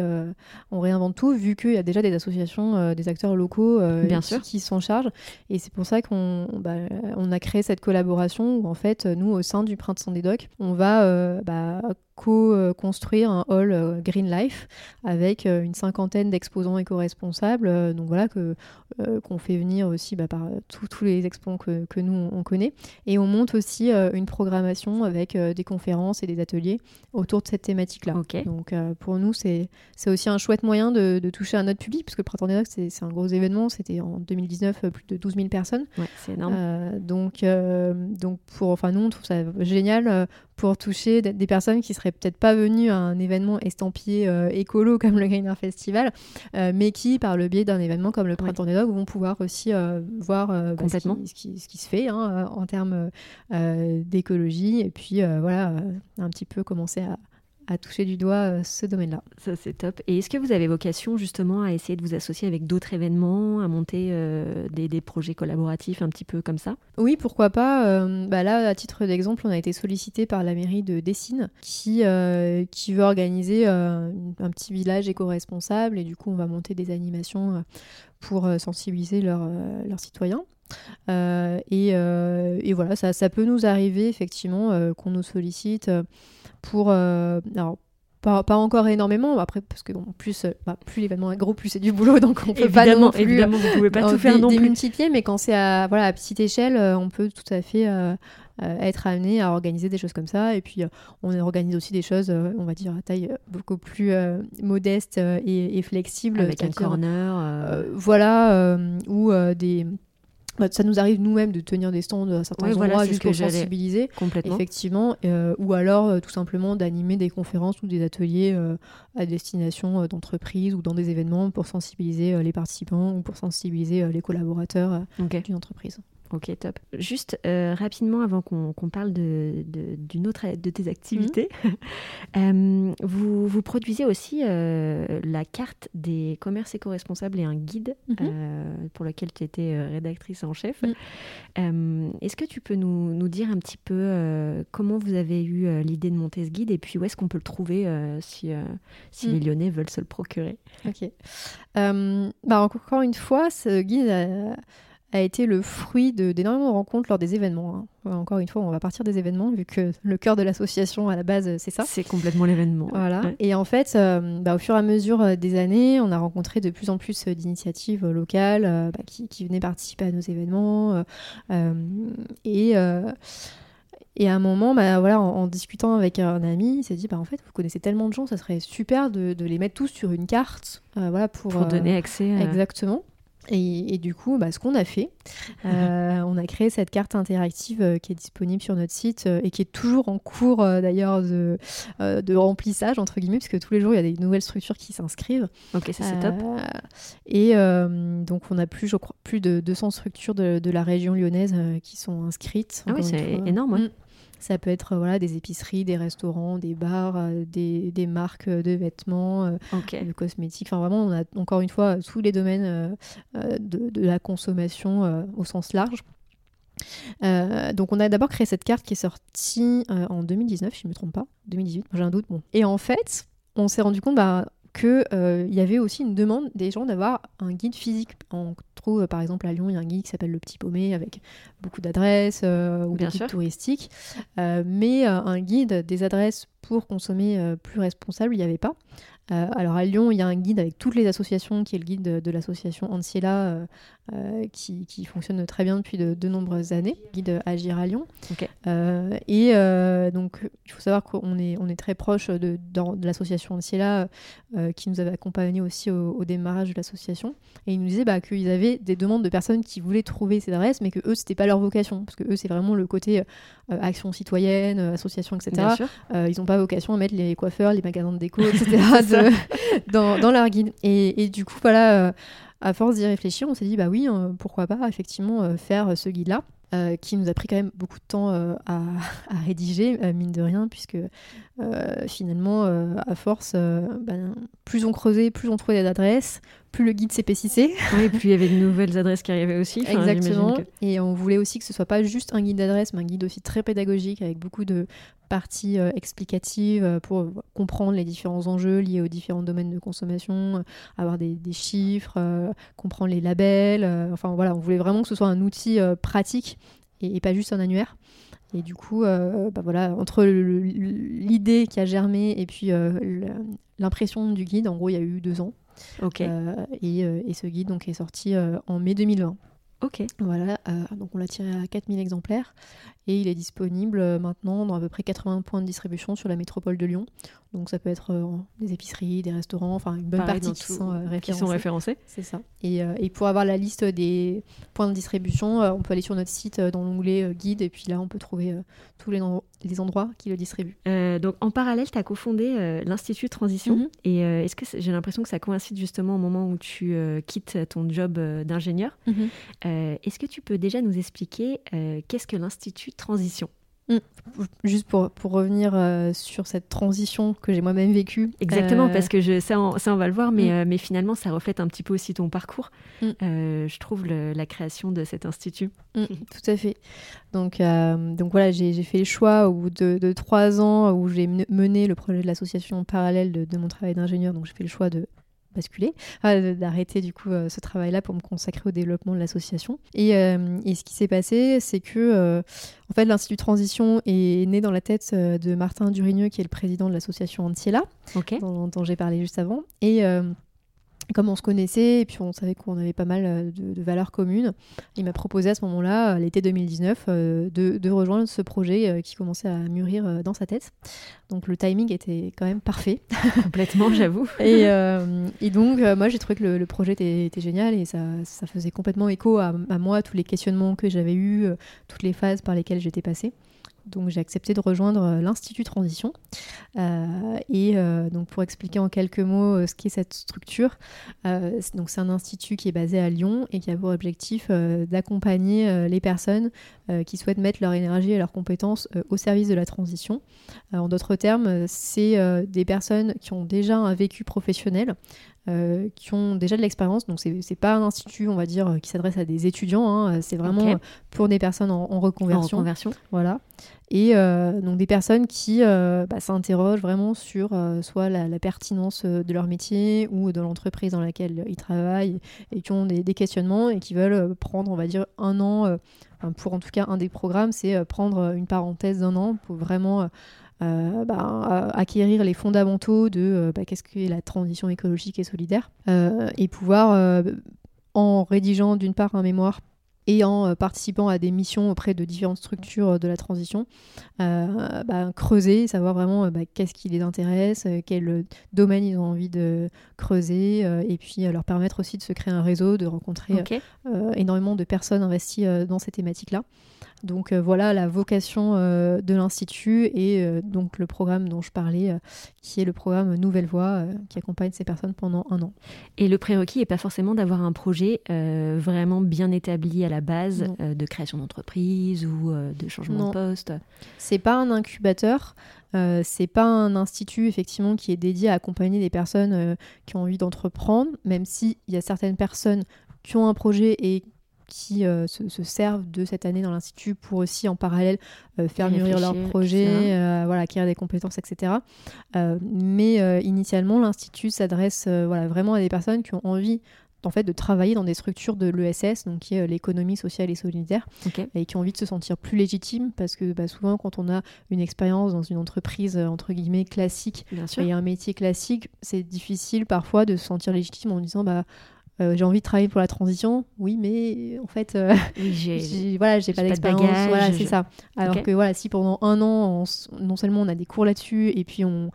on réinvente tout, vu qu'il y a déjà des associations, des acteurs locaux Bien qui, sûr. qui Et c'est pour ça qu'on bah, a créé cette collaboration où en fait, nous, au sein du Printemps des Docs, on va euh, bah, co-construire un hall Green Life avec une cinquantaine d'exposants éco-responsables. donc voilà, que, qu'on fait venir aussi bah, par tous les exposants que, que, nous on connaît. Et on monte aussi une programmation avec des conférences et des ateliers autour de cette thématique-là. Donc pour nous, c'est, c'est aussi un chouette moyen de, de, toucher un autre public, parce que le Printemps des Docs, c'est, c'est un gros événement. C'était en 2019 plus de 12 000 personnes. Ouais, c'est énorme. donc, donc pour, enfin nous, on trouve ça génial pour toucher des personnes qui seraient peut-être pas venues à un événement estampillé euh, écolo comme le Greener Festival, euh, mais qui, par le biais d'un événement comme le Printemps des Dogs, vont pouvoir aussi euh, voir bah, ce, qui, ce, qui, se fait hein, en termes d'écologie et puis voilà, un petit peu commencer à, à toucher du doigt euh, ce domaine-là. Ça, c'est top. Et est-ce que vous avez vocation justement à essayer de vous associer avec d'autres événements, à monter euh, des, des, projets collaboratifs un petit peu comme ça? Oui, pourquoi pas. Euh, bah là, à titre d'exemple, on a été sollicité par la mairie de Dessines qui, qui veut organiser un petit village éco-responsable et du coup, on va monter des animations pour sensibiliser leurs citoyens. Et, et, voilà, ça, ça, peut nous arriver effectivement qu'on nous sollicite pour. Euh, alors, pas, pas, encore énormément, après, parce que bon, plus, euh, bah, plus l'événement est gros, plus c'est du boulot, (laughs) donc on peut pas non plus. Évidemment, vous pouvez pas tout faire non plus. Mais quand c'est à, voilà, à petite échelle, euh, on peut tout à fait être amené à organiser des choses comme ça. Et puis, on organise aussi des choses, on va dire, à taille beaucoup plus modeste et, et, flexible. Avec un corner. voilà, ou des ça nous arrive nous-mêmes de tenir des stands à certains endroits juste pour sensibiliser, complètement. effectivement, euh, ou alors euh, tout simplement d'animer des conférences ou des ateliers euh, à destination d'entreprises ou dans des événements pour sensibiliser les participants ou pour sensibiliser les collaborateurs d'une entreprise. Ok, top. Juste euh, rapidement, avant qu'on parle d'une de, autre de tes activités, mhm. (laughs) euh, vous, vous, produisez aussi euh, la carte des commerces éco-responsables et un guide mhm. pour lequel tu étais rédactrice en chef. Est-ce que tu peux nous, nous, dire un petit peu comment vous avez eu l'idée de monter ce guide et puis où est-ce qu'on peut le trouver si, si les Lyonnais veulent se le procurer? Ok. bah encore une fois, ce guide a été le fruit d'énormément de, rencontres lors des événements. Hein. Encore une fois, on va partir des événements, vu que le cœur de l'association, à la base, c'est ça. C'est complètement l'événement. Voilà. Et en fait, euh, bah, au fur et à mesure euh, des années, on a rencontré de plus en plus euh, d'initiatives locales bah, qui, qui, venaient participer à nos événements. et... Et à un moment, bah, voilà, en, discutant avec un ami, il s'est dit, bah, en fait, vous connaissez tellement de gens, ça serait super de, de les mettre tous sur une carte, voilà, pour, pour donner accès. Exactement. Et, du coup, bah, ce qu'on a fait, (laughs) euh, on a créé cette carte interactive euh, qui est disponible sur notre site euh, et qui est toujours en cours d'ailleurs de, de, remplissage, entre guillemets, parce que tous les jours, il y a des nouvelles structures qui s'inscrivent. Ok, ça c'est top. Et donc, on a plus, je crois, plus de 200 structures de, de la région lyonnaise qui sont inscrites. Ah oui, c'est énorme. Ouais. Mm. Ça peut être voilà, des épiceries, des restaurants, des bars, euh, des, des, marques de vêtements, euh, de cosmétiques. Enfin, vraiment, on a encore une fois tous les domaines euh, de, de, la consommation au sens large. donc on a d'abord créé cette carte qui est sortie en 2019, si je ne me trompe pas, 2018, j'ai un doute. Bon. Et en fait, on s'est rendu compte bah, qu'il euh, y avait aussi une demande des gens d'avoir un guide physique. On trouve par exemple à Lyon, il y a un guide qui s'appelle Le Petit Paumé avec beaucoup d'adresses euh, ou des guides touristiques. Euh, mais un guide des adresses pour consommer plus responsable, il n'y avait pas. Euh, alors à Lyon, il y a un guide avec toutes les associations, qui est le guide de, l'association Anciela, euh, euh, qui, fonctionne très bien depuis de, nombreuses années, guide Agir à Lyon. et donc il faut savoir qu'on est, on est très proche de, l'association Anciela, qui nous avait accompagnés aussi au, démarrage de l'association. Et ils nous disaient bah, qu'ils avaient des demandes de personnes qui voulaient trouver ces adresses, mais que eux, c'était pas leur vocation, parce que eux, c'est vraiment le côté action citoyenne, association, etc. ils n'ont pas vocation à mettre les coiffeurs, les magasins de déco, etc. (laughs) dans, dans, leur guide. Et, et, du coup, voilà, euh, à force d'y réfléchir, on s'est dit, bah oui, euh, pourquoi pas effectivement euh, faire ce guide-là. qui nous a pris quand même beaucoup de temps (laughs) à, rédiger, mine de rien, puisque finalement, à force, ben, plus on creusait, plus on trouvait d'adresses, plus le guide s'épaississait. Oui, plus il y avait de nouvelles adresses qui arrivaient aussi. Exactement. Et on voulait aussi que ce soit pas juste un guide d'adresse, mais un guide aussi très pédagogique avec beaucoup de partie euh, explicative euh, pour comprendre les différents enjeux liés aux différents domaines de consommation, euh, avoir des, chiffres, comprendre les labels. enfin voilà, on voulait vraiment que ce soit un outil pratique et, pas juste un annuaire. Et du coup, bah voilà, entre l'idée qui a germé et puis l'impression du guide, en gros, il y a eu deux ans. Ok. Et, et, ce guide donc, est sorti en mai 2020. Ok. Voilà, donc on l'a tiré à 4000 exemplaires et il est disponible maintenant dans à peu près 80 points de distribution sur la métropole de Lyon. Donc ça peut être euh, des épiceries, des restaurants, enfin une bonne partie qui, sont, euh, qui, sont, référencés. C'est ça. Et, euh, et, pour avoir la liste des points de distribution, on peut aller sur notre site dans l'onglet guide et puis là on peut trouver tous les, les, endroits qui le distribuent. donc en parallèle, tu as cofondé l'Institut Transition. Mhm. Et est-ce que j'ai l'impression que ça coïncide justement au moment où tu quittes ton job d'ingénieur mhm. Est-ce que tu peux déjà nous expliquer qu'est-ce que l'Institut Transition Mm. Juste pour, pour revenir euh, sur cette transition que j'ai moi-même vécue. Exactement, euh, parce que je, ça, on, ça, on va le voir, mais, mm. euh, mais finalement, ça reflète un petit peu aussi ton parcours, mm. je trouve, la création de cet institut. tout à fait. Donc, donc voilà, j'ai fait le choix au bout de, de trois ans où j'ai mené le projet de l'association parallèle de, de mon travail d'ingénieur. Donc j'ai fait le choix de basculer, d'arrêter du coup euh, ce travail-là pour me consacrer au développement de l'association. Et, euh, et, ce qui s'est passé, c'est que euh, en fait l'Institut Transition est né dans la tête de Martin Durigneux, qui est le président de l'association Antiela, dont, dont j'ai parlé juste avant. Et comme on se connaissait et puis on savait qu'on avait pas mal euh, de, valeurs communes, il m'a proposé à ce moment-là, l'été 2019, euh, de, rejoindre ce projet euh, qui commençait à mûrir dans sa tête. Donc le timing était quand même parfait. (laughs) Complètement, j'avoue. (laughs) et, donc moi j'ai trouvé que le, projet était, génial et ça, faisait complètement écho à, à moi, tous les questionnements que j'avais eus, toutes les phases par lesquelles j'étais passée. Donc j'ai accepté de rejoindre euh, l'Institut Transition. Euh, et euh, donc pour expliquer en quelques mots ce qu'est cette structure, donc c'est un institut qui est basé à Lyon et qui a pour objectif d'accompagner les personnes qui souhaitent mettre leur énergie et leurs compétences au service de la transition. en d'autres termes, c'est des personnes qui ont déjà un vécu professionnel, euh, qui ont déjà de l'expérience. Donc, c'est n'est pas un institut, on va dire, euh, qui s'adresse à des étudiants. Hein. C'est vraiment pour des personnes en, reconversion. En reconversion. Voilà. Et euh, donc, des personnes qui bah, s'interrogent vraiment sur soit la, pertinence de leur métier ou de l'entreprise dans laquelle ils travaillent et qui ont des, des questionnements et qui veulent prendre, on va dire, un an. pour en tout cas, un des programmes, c'est prendre une parenthèse d'un an pour vraiment euh, bah, acquérir les fondamentaux de euh, bah, qu'est-ce qu'est la transition écologique et solidaire, euh, et pouvoir, en rédigeant d'une part un mémoire et en participant à des missions auprès de différentes structures de la transition, bah, creuser, savoir vraiment qu'est-ce qui les intéresse, quel domaine ils ont envie de creuser, et puis leur permettre aussi de se créer un réseau, de rencontrer énormément de personnes investies dans ces thématiques-là. Donc euh, voilà la vocation euh, de l'Institut et euh, donc le programme dont je parlais, qui est le programme Nouvelle Voie, qui accompagne ces personnes pendant un an. Et le prérequis n'est pas forcément d'avoir un projet vraiment bien établi à la base de création d'entreprise ou de changement de poste. C'est pas un incubateur. c'est pas un institut effectivement qui est dédié à accompagner des personnes qui ont envie d'entreprendre, même s'il y a certaines personnes qui ont un projet et qui euh, se, servent de cette année dans l'Institut pour aussi en parallèle euh, faire mûrir leur projet, euh, voilà, acquérir des compétences, etc. mais initialement, l'Institut s'adresse voilà, vraiment à des personnes qui ont envie en fait de travailler dans des structures de l'ESS, donc qui est l'économie sociale et solidaire, et qui ont envie de se sentir plus légitimes parce que bah, souvent quand on a une expérience dans une entreprise entre guillemets classique et un métier classique, c'est difficile parfois de se sentir légitime en disant bah euh, j'ai envie de travailler pour la transition, oui, mais en fait, euh, (laughs) (laughs) j'ai voilà, j'ai pas d'expérience, voilà, c'est ça. Alors que voilà, si pendant un an, non seulement on a des cours là-dessus, et puis on,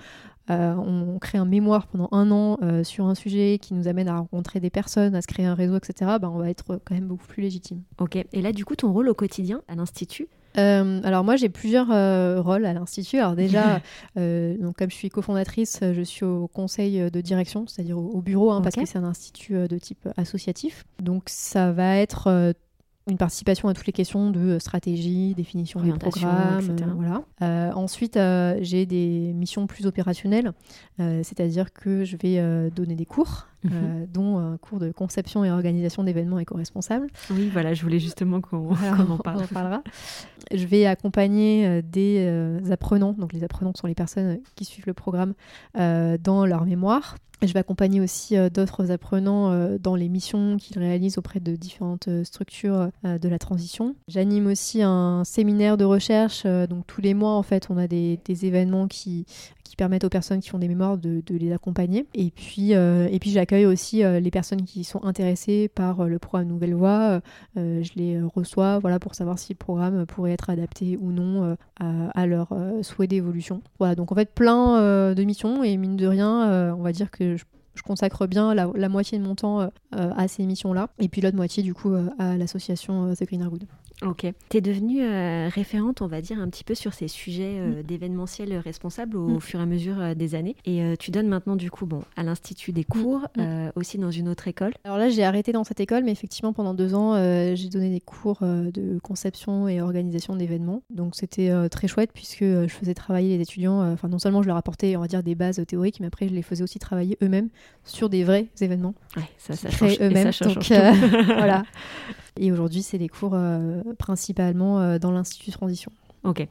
euh, on crée un mémoire pendant un an sur un sujet qui nous amène à rencontrer des personnes, à se créer un réseau, etc., bah, on va être quand même beaucoup plus légitime. Ok. Et là, du coup, ton rôle au quotidien à l'Institut, euh, alors moi j'ai plusieurs euh, rôles à l'institut. Alors déjà, (laughs) euh, donc comme je suis cofondatrice, je suis au conseil de direction, c'est-à-dire au, bureau, hein, parce que c'est un institut de type associatif. Donc ça va être une participation à toutes les questions de stratégie, définition du programme, etc. voilà. ensuite, j'ai des missions plus opérationnelles, c'est-à-dire que je vais donner des cours mhm. dont un cours de conception et organisation d'événements éco-responsables. Oui, voilà, je voulais justement qu'on (laughs) en parle. On parlera. Je vais accompagner des apprenants, donc les apprenants sont les personnes qui suivent le programme, dans leur mémoire je vais accompagner aussi euh, d'autres apprenants euh, dans les missions qu'ils réalisent auprès de différentes euh, structures de la transition. J'anime aussi un séminaire de recherche, donc tous les mois en fait on a des, des événements qui, qui permettent aux personnes qui ont des mémoires de, les accompagner. Et puis, et puis j'accueille aussi les personnes qui sont intéressées par le programme Nouvelle Voix. je les reçois voilà, pour savoir si le programme pourrait être adapté ou non à, à, leur souhait d'évolution. Voilà, donc en fait plein de missions et mine de rien, on va dire que je, consacre bien la, moitié de mon temps euh, à ces missions-là, et puis l'autre moitié du coup euh, à l'association euh, The Greener Good. Ok. Tu es devenue référente, on va dire, un petit peu sur ces sujets d'événementiel responsable au, fur et à mesure des années. Et tu donnes maintenant, du coup, bon, à l'Institut des cours, aussi dans une autre école. Alors là, j'ai arrêté dans cette école, mais effectivement, pendant deux ans, j'ai donné des cours de conception et organisation d'événements. Donc c'était très chouette puisque je faisais travailler les étudiants. Enfin, non seulement je leur apportais, on va dire, des bases théoriques, mais après, je les faisais aussi travailler eux-mêmes sur des vrais événements. Ouais, ça, ça change. eux-mêmes. Donc, euh, (laughs) voilà. (laughs) Et aujourd'hui, c'est des cours euh, principalement euh, dans l'Institut Transition. Ok.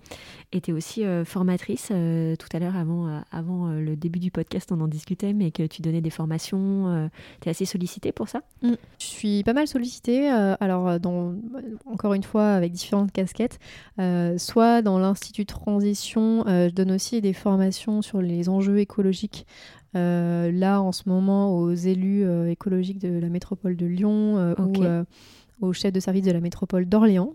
Et tu es aussi formatrice. tout à l'heure, avant, avant le début du podcast, on en discutait, mais que tu donnais des formations. tu es assez sollicitée pour ça? Mm. Je suis pas mal sollicitée. alors, dans, encore une fois, avec différentes casquettes. soit dans l'Institut Transition, je donne aussi des formations sur les enjeux écologiques euh, là, en ce moment, aux élus euh, écologiques de la métropole de Lyon euh, ou aux chefs de service de la métropole d'Orléans.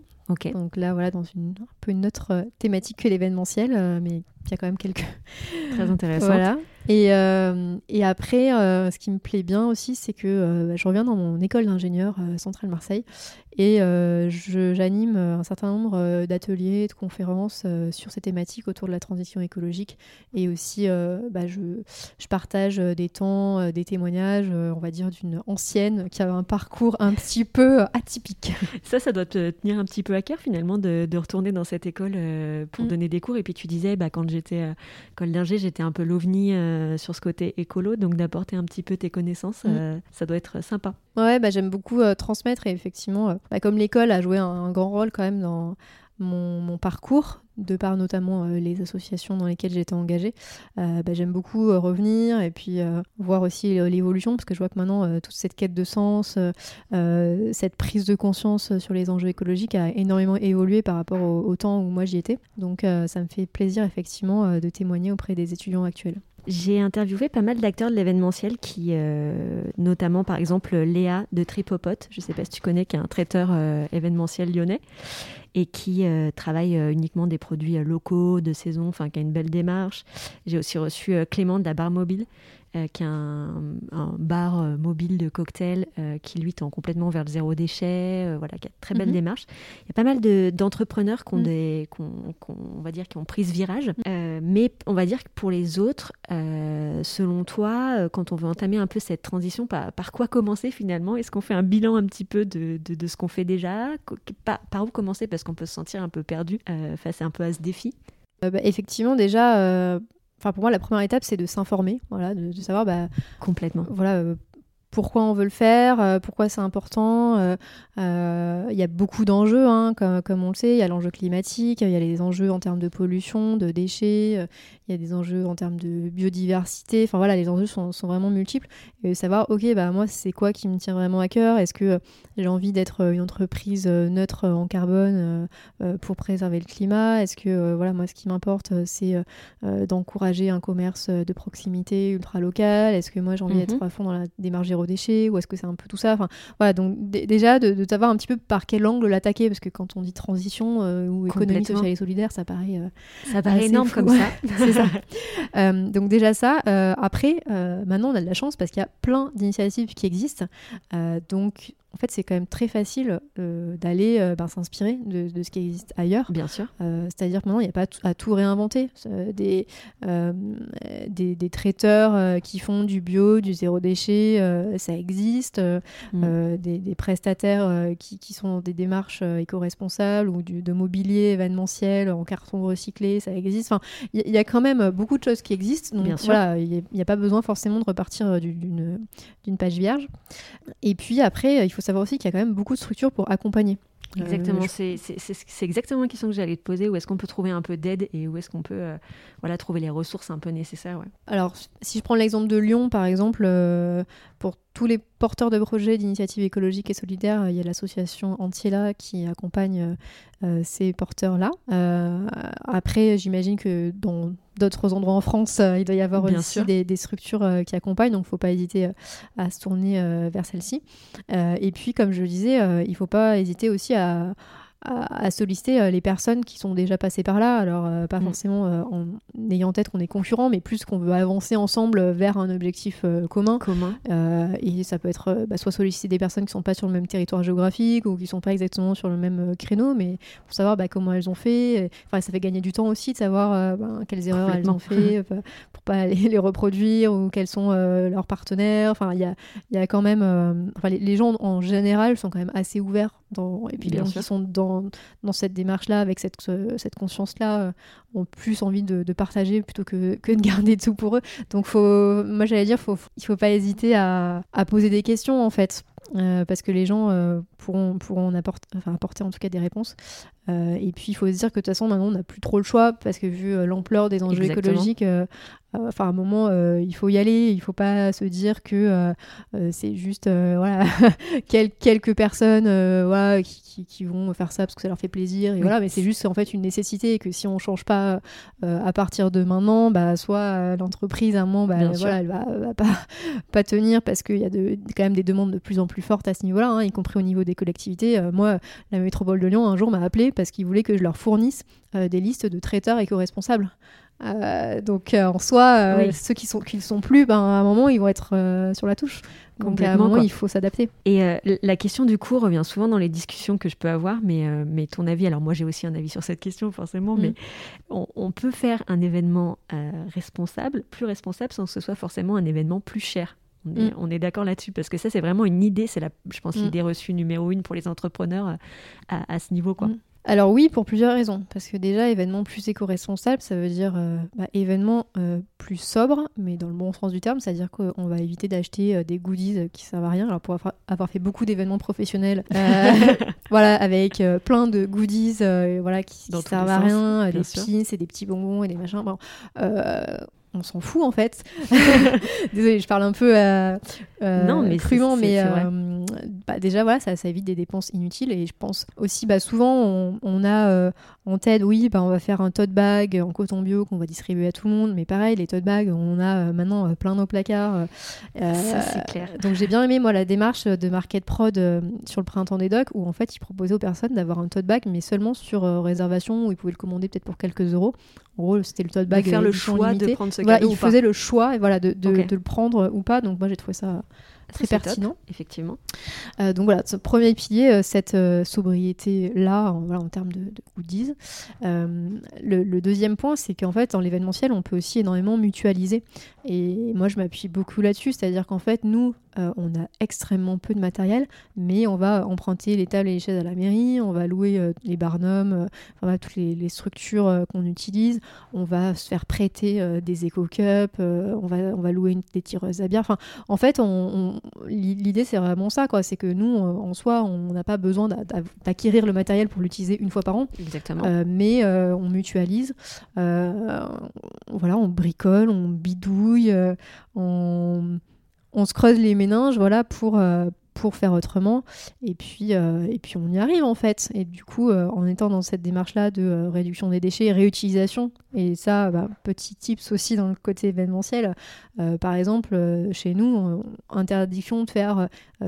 Donc là, voilà, dans une, un peu une autre thématique que l'événementiel, mais il y a quand même quelques... (laughs) Très intéressant. voilà. Et, euh, et après, euh, ce qui me plaît bien aussi, c'est que euh, bah, je reviens dans mon école d'ingénieur Centrale Marseille et j'anime un certain nombre d'ateliers, de conférences sur ces thématiques autour de la transition écologique. Et aussi, bah, je, je, partage des temps, des témoignages, on va dire, d'une ancienne qui a un parcours un petit peu atypique. (laughs) Ça, ça doit te tenir un petit peu à cœur finalement de, de retourner dans cette école pour mm. donner des cours. Et puis tu disais, bah, quand j'étais à l'école d'ingé, j'étais un peu l'ovni euh, sur ce côté écolo, donc d'apporter un petit peu tes connaissances, mm. euh, ça doit être sympa. Ouais, bah, j'aime beaucoup euh, transmettre et effectivement, bah, comme l'école a joué un, grand rôle quand même dans mon, parcours, de par notamment les associations dans lesquelles j'étais engagée, bah, j'aime beaucoup revenir et puis voir aussi l'évolution, parce que je vois que maintenant, toute cette quête de sens, cette prise de conscience sur les enjeux écologiques a énormément évolué par rapport au temps où moi j'y étais. Donc ça me fait plaisir effectivement de témoigner auprès des étudiants actuels. J'ai interviewé pas mal d'acteurs de l'événementiel qui, euh, notamment par exemple Léa de Tripopot, je ne sais pas si tu connais, qui est un traiteur euh, événementiel lyonnais et qui euh, travaille uniquement des produits locaux, de saison, enfin qui a une belle démarche. J'ai aussi reçu Clément de la Barre Mobile euh, qui est un, bar euh, mobile de cocktails euh, qui lui tend complètement vers le zéro déchet, voilà, qui a très belle mhm. démarche. Il y a pas mal d'entrepreneurs qui ont mhm. des, on va dire, qui ont pris ce virage, mais on va dire que pour les autres, selon toi, quand on veut entamer un peu cette transition, par, par quoi commencer finalement? Est-ce qu'on fait un bilan un petit peu de, de, ce qu'on fait déjà? Par, par, où commencer? Parce qu'on peut se sentir un peu perdu face un peu à ce défi. Bah, effectivement, déjà, Enfin, pour moi, la première étape, c'est de s'informer, voilà, de, savoir, bah, complètement. Voilà, euh, pourquoi on veut le faire, euh, pourquoi c'est important. Euh, euh, il y a beaucoup d'enjeux, hein, comme, on le sait. Il y a l'enjeu climatique, il y a les enjeux en termes de pollution, de déchets, il y a des enjeux en termes de biodiversité. Enfin voilà, les enjeux sont, vraiment multiples. Et savoir, ok, bah moi, c'est quoi qui me tient vraiment à cœur? Est-ce que j'ai envie d'être une entreprise neutre en carbone pour préserver le climat? Est-ce que, voilà, moi, ce qui m'importe, c'est d'encourager un commerce de proximité ultra local? Est-ce que moi, j'ai envie d'être mhm. à fond dans la démarche déchets ou est-ce que c'est un peu tout ça enfin voilà donc déjà de, savoir un petit peu par quel angle l'attaquer parce que quand on dit transition euh, ou économie sociale et solidaire ça paraît euh, ça paraît énorme comme (laughs) ça. euh, donc déjà ça après maintenant on a de la chance parce qu'il y a plein d'initiatives qui existent donc en fait, c'est quand même très facile d'aller ben, s'inspirer de, de, ce qui existe ailleurs. Bien sûr. C'est-à-dire que maintenant, il n'y a pas à tout réinventer. Des, des, des, traiteurs qui font du bio, du zéro déchet, ça existe. Mm. Des, des, prestataires qui, qui, sont des démarches éco-responsables ou du, de mobilier événementiel en carton recyclé, ça existe. Enfin, il y, a quand même beaucoup de choses qui existent. Donc Bien voilà, il n'y a, pas besoin forcément de repartir d'une page vierge. Et puis après, il faut savoir aussi qu'il y a quand même beaucoup de structures pour accompagner. Euh, exactement, c'est exactement la question que j'allais te poser. Où est-ce qu'on peut trouver un peu d'aide et où est-ce qu'on peut euh, voilà, trouver les ressources un peu nécessaires ouais. Alors, si je prends l'exemple de Lyon, par exemple, euh, pour tous les porteurs de projets d'initiatives écologiques et solidaires, il y a l'association Antiela qui accompagne ces porteurs-là. après, j'imagine que dans d'autres endroits en France, il doit y avoir aussi des, des, structures qui accompagnent, donc il ne faut pas hésiter à se tourner vers celle-ci. et puis, comme je le disais, il ne faut pas hésiter aussi à à, à, solliciter euh, les personnes qui sont déjà passées par là. Alors, euh, pas mm. forcément euh, en ayant en tête qu'on est concurrents, mais plus qu'on veut avancer ensemble vers un objectif commun. commun. et ça peut être bah, soit solliciter des personnes qui sont pas sur le même territoire géographique ou qui sont pas exactement sur le même créneau, mais pour savoir bah, comment elles ont fait. Enfin, ça fait gagner du temps aussi de savoir bah, quelles erreurs elles ont fait (laughs) pour pas les, les, reproduire ou quels sont leurs partenaires. Enfin, il y a, y a, quand même. les, les, gens en général sont quand même assez ouverts. Dans, et puis les gens qui sont dans dans, cette démarche-là, avec cette, cette conscience-là, euh, ont plus envie de, partager plutôt que, que, de garder tout pour eux. Donc, faut, moi, j'allais dire, faut, il ne faut pas hésiter à, à, poser des questions, en fait. Euh, parce que les gens euh, pourront, pourront apporter, enfin, apporter en tout cas des réponses. et puis il faut se dire que de toute façon maintenant on n'a plus trop le choix parce que vu l'ampleur des enjeux écologiques, enfin à un moment il faut y aller. Il faut pas se dire que c'est juste (laughs) voilà quelques personnes voilà qui, qui, qui, vont faire ça parce que ça leur fait plaisir et voilà. Mais c'est juste en fait une nécessité et que si on change pas à partir de maintenant, bah soit l'entreprise à un moment bah, voilà elle va, va, pas (laughs) pas tenir parce qu'il y a de, quand même des demandes de plus en plus plus forte à ce niveau-là, hein, y compris au niveau des collectivités. Euh, moi, la métropole de Lyon, un jour, m'a appelé parce qu'ils voulaient que je leur fournisse euh, des listes de traiteurs éco-responsables. Euh, donc en soi, ceux qui sont qui ne sont plus, ben, à un moment, ils vont être sur la touche. Donc à un moment, il faut s'adapter. Et la question du coup revient souvent dans les discussions que je peux avoir, mais, mais ton avis, alors moi j'ai aussi un avis sur cette question forcément, mais mm. on, peut faire un événement responsable, plus responsable, sans que ce soit forcément un événement plus cher. On est, mm. d'accord là-dessus parce que ça, c'est vraiment une idée. C'est, la, je pense, mm. l'idée reçue numéro une pour les entrepreneurs euh, à, ce niveau. quoi. Mm. Alors oui, pour plusieurs raisons. Parce que déjà, événement plus éco-responsable, ça veut dire euh, bah, événement euh, plus sobre, mais dans le bon sens du terme, c'est-à-dire qu'on va éviter d'acheter des goodies qui servent à rien. Alors pour avoir fait beaucoup d'événements professionnels, (laughs) voilà, avec plein de goodies, voilà, qui, ne servent à rien, des pins et des petits bonbons et des machins. Bon, on s'en fout en fait. (laughs) Désolée, je parle un peu euh, euh non, mais crûment, mais euh, bah, déjà voilà, ça, ça, évite des dépenses inutiles et je pense aussi, bah, souvent on, a euh, en tête, oui, bah, on va faire un tote bag en coton bio qu'on va distribuer à tout le monde, mais pareil, les tote bags, on a maintenant plein nos placards. ça c'est clair. Donc j'ai bien aimé moi la démarche de Market Prod sur le printemps des docks où en fait ils proposaient aux personnes d'avoir un tote bag, mais seulement sur réservation où ils pouvaient le commander peut-être pour quelques euros. En gros, c'était le tote bag. De faire le choix de prendre ce voilà, il faisait le choix voilà, de, de, de, le prendre ou pas. Donc moi j'ai trouvé ça très pertinent. effectivement. Euh, donc voilà, ce premier pilier, euh, cette euh, sobriété-là, en, voilà, en termes de, de goodies. Le, deuxième point, c'est qu'en fait, dans l'événementiel, on peut aussi énormément mutualiser. Et moi, je m'appuie beaucoup là-dessus, c'est-à-dire qu'en fait, nous, on a extrêmement peu de matériel, mais on va emprunter les tables et les chaises à la mairie, on va louer les barnums, enfin, toutes les, structures qu'on utilise, on va se faire prêter des éco-cups, on, va, on va louer des tireuses à bière. Enfin, en fait, on l'idée c'est vraiment ça, quoi. C'est que nous, euh, en soi, on n'a pas besoin d'acquérir le matériel pour l'utiliser une fois par an. Exactement. Euh, mais euh, on mutualise. voilà, on bricole, on bidouille, on, on, se creuse les méninges, voilà, pour pour faire autrement. Et puis, et puis on y arrive en fait. Et du coup, en étant dans cette démarche-là de réduction des déchets, réutilisation, et ça, bah, petit tips aussi dans le côté événementiel, euh, par exemple, euh, chez nous, interdiction de faire euh,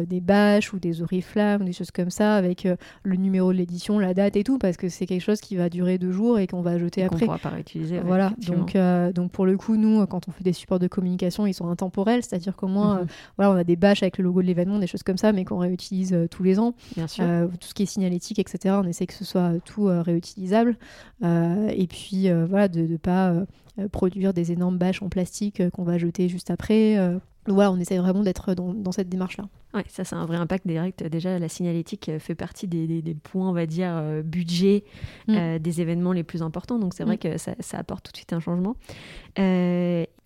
des bâches ou des oriflammes, des choses comme ça, avec le numéro de l'édition, la date et tout, parce que c'est quelque chose qui va durer deux jours et qu'on va jeter après. On pourra pas réutiliser. Voilà. Donc, donc pour le coup, nous, quand on fait des supports de communication, ils sont intemporels, c'est-à-dire qu'au moins, mhm. voilà, on a des bâches avec le logo de l'événement, des choses comme comme ça, mais qu'on réutilise tous les ans. Bien sûr. tout ce qui est signalétique, etc. On essaie que ce soit tout réutilisable. et puis voilà, de ne pas produire des énormes bâches en plastique qu'on va jeter juste après. Donc voilà, on essaie vraiment d'être dans, cette démarche-là. Ouais, ça c'est un vrai impact direct. Déjà, la signalétique fait partie des, points, on va dire, budget mm. des événements les plus importants. Donc c'est vrai mm. que ça, apporte tout de suite un changement.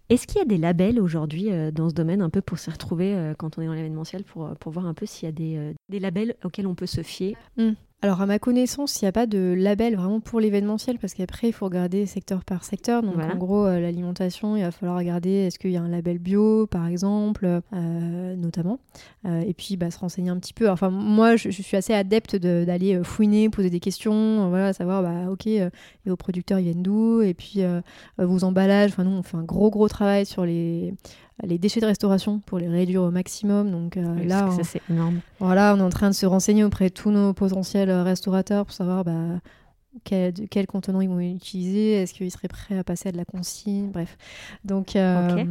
Est-ce qu'il y a des labels aujourd'hui euh, dans ce domaine un peu pour se retrouver euh, quand on est dans l'événementiel pour, euh, pour voir un peu s'il y a des, des, labels auxquels on peut se fier? Mmh. Alors, à ma connaissance, il n'y a pas de label vraiment pour l'événementiel parce qu'après, il faut regarder secteur par secteur. Donc, en gros, euh, l'alimentation, il va falloir regarder est-ce qu'il y a un label bio, par exemple, euh, notamment. Euh, et puis, bah, se renseigner un petit peu. Enfin, moi, je, suis assez adepte d'aller fouiner, poser des questions, voilà, savoir, bah, ok, et vos producteurs, ils viennent d'où? Et puis, vos emballages. Enfin, nous, on fait un gros, gros travail sur les les déchets de restauration pour les réduire au maximum. Donc euh, là, ça, c'est énorme. Voilà, on est en train de se renseigner auprès de tous nos potentiels restaurateurs pour savoir bah, quel, quel contenant ils vont utiliser, est-ce qu'ils seraient prêts à passer à de la consigne, bref. Donc, euh,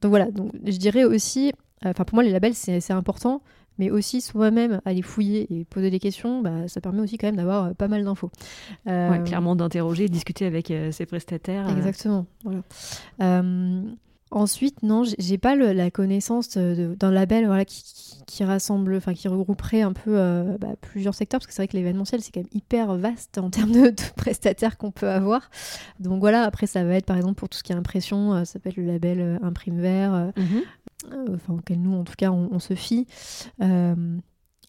donc voilà, donc, je dirais aussi, enfin pour moi les labels c'est important, mais aussi soi-même aller fouiller et poser des questions, bah, ça permet aussi quand même d'avoir euh, pas mal d'infos. clairement d'interroger, discuter avec ses prestataires. Exactement, voilà. Ensuite, non, j'ai pas la connaissance d'un label voilà, qui, qui, rassemble, enfin qui regrouperait un peu euh, bah, plusieurs secteurs, parce que c'est vrai que l'événementiel c'est quand même hyper vaste en termes de, prestataires qu'on peut avoir. Donc voilà, après ça va être par exemple pour tout ce qui est impression, euh, ça peut être le label euh, Imprime Vert, mhm. enfin auquel nous en tout cas on, on se fie.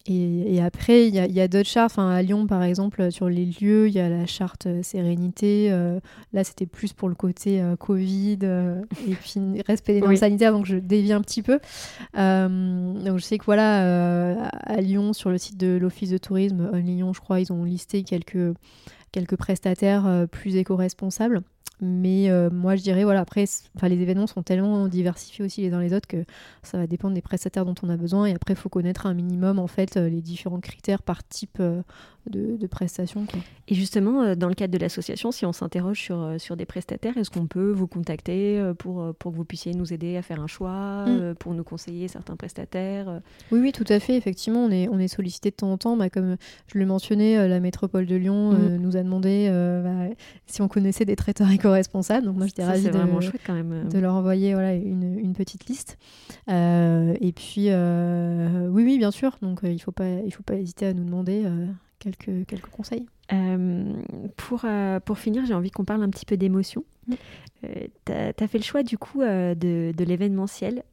Et, après, il y a, d'autres chartes. Enfin, à Lyon, par exemple, sur les lieux, il y a la charte euh, sérénité. Euh, là, c'était plus pour le côté euh, Covid et puis respect des normes sanitaires. Donc, je dévie un petit peu. donc, je sais que voilà, à Lyon, sur le site de l'Office de tourisme, Lyon, je crois, ils ont listé quelques, quelques prestataires plus éco-responsables. Mais euh, moi, je dirais, voilà, après, les événements sont tellement diversifiés aussi les uns les autres que ça va dépendre des prestataires dont on a besoin. Et après, il faut connaître un minimum, en fait, euh, les différents critères par type euh, de, prestations. Et justement, dans le cadre de l'association, si on s'interroge sur, sur des prestataires, est-ce qu'on peut vous contacter pour, pour que vous puissiez nous aider à faire un choix, mm. pour nous conseiller certains prestataires Oui, oui, tout à fait. Effectivement, on est, on est sollicité de temps en temps. Bah, comme je le mentionnais, la métropole de Lyon mm. nous a demandé bah, si on connaissait des traiteurs éco responsable Donc moi j'étais ravie de, quand même. Euh. de leur envoyer voilà, une, une petite liste. Euh, et puis euh, oui oui bien sûr. Donc il faut pas il faut pas hésiter à nous demander quelques quelques conseils. pour, pour finir, j'ai envie qu'on parle un petit peu d'émotion. Mm. tu as, fait le choix du coup de, de l'événementiel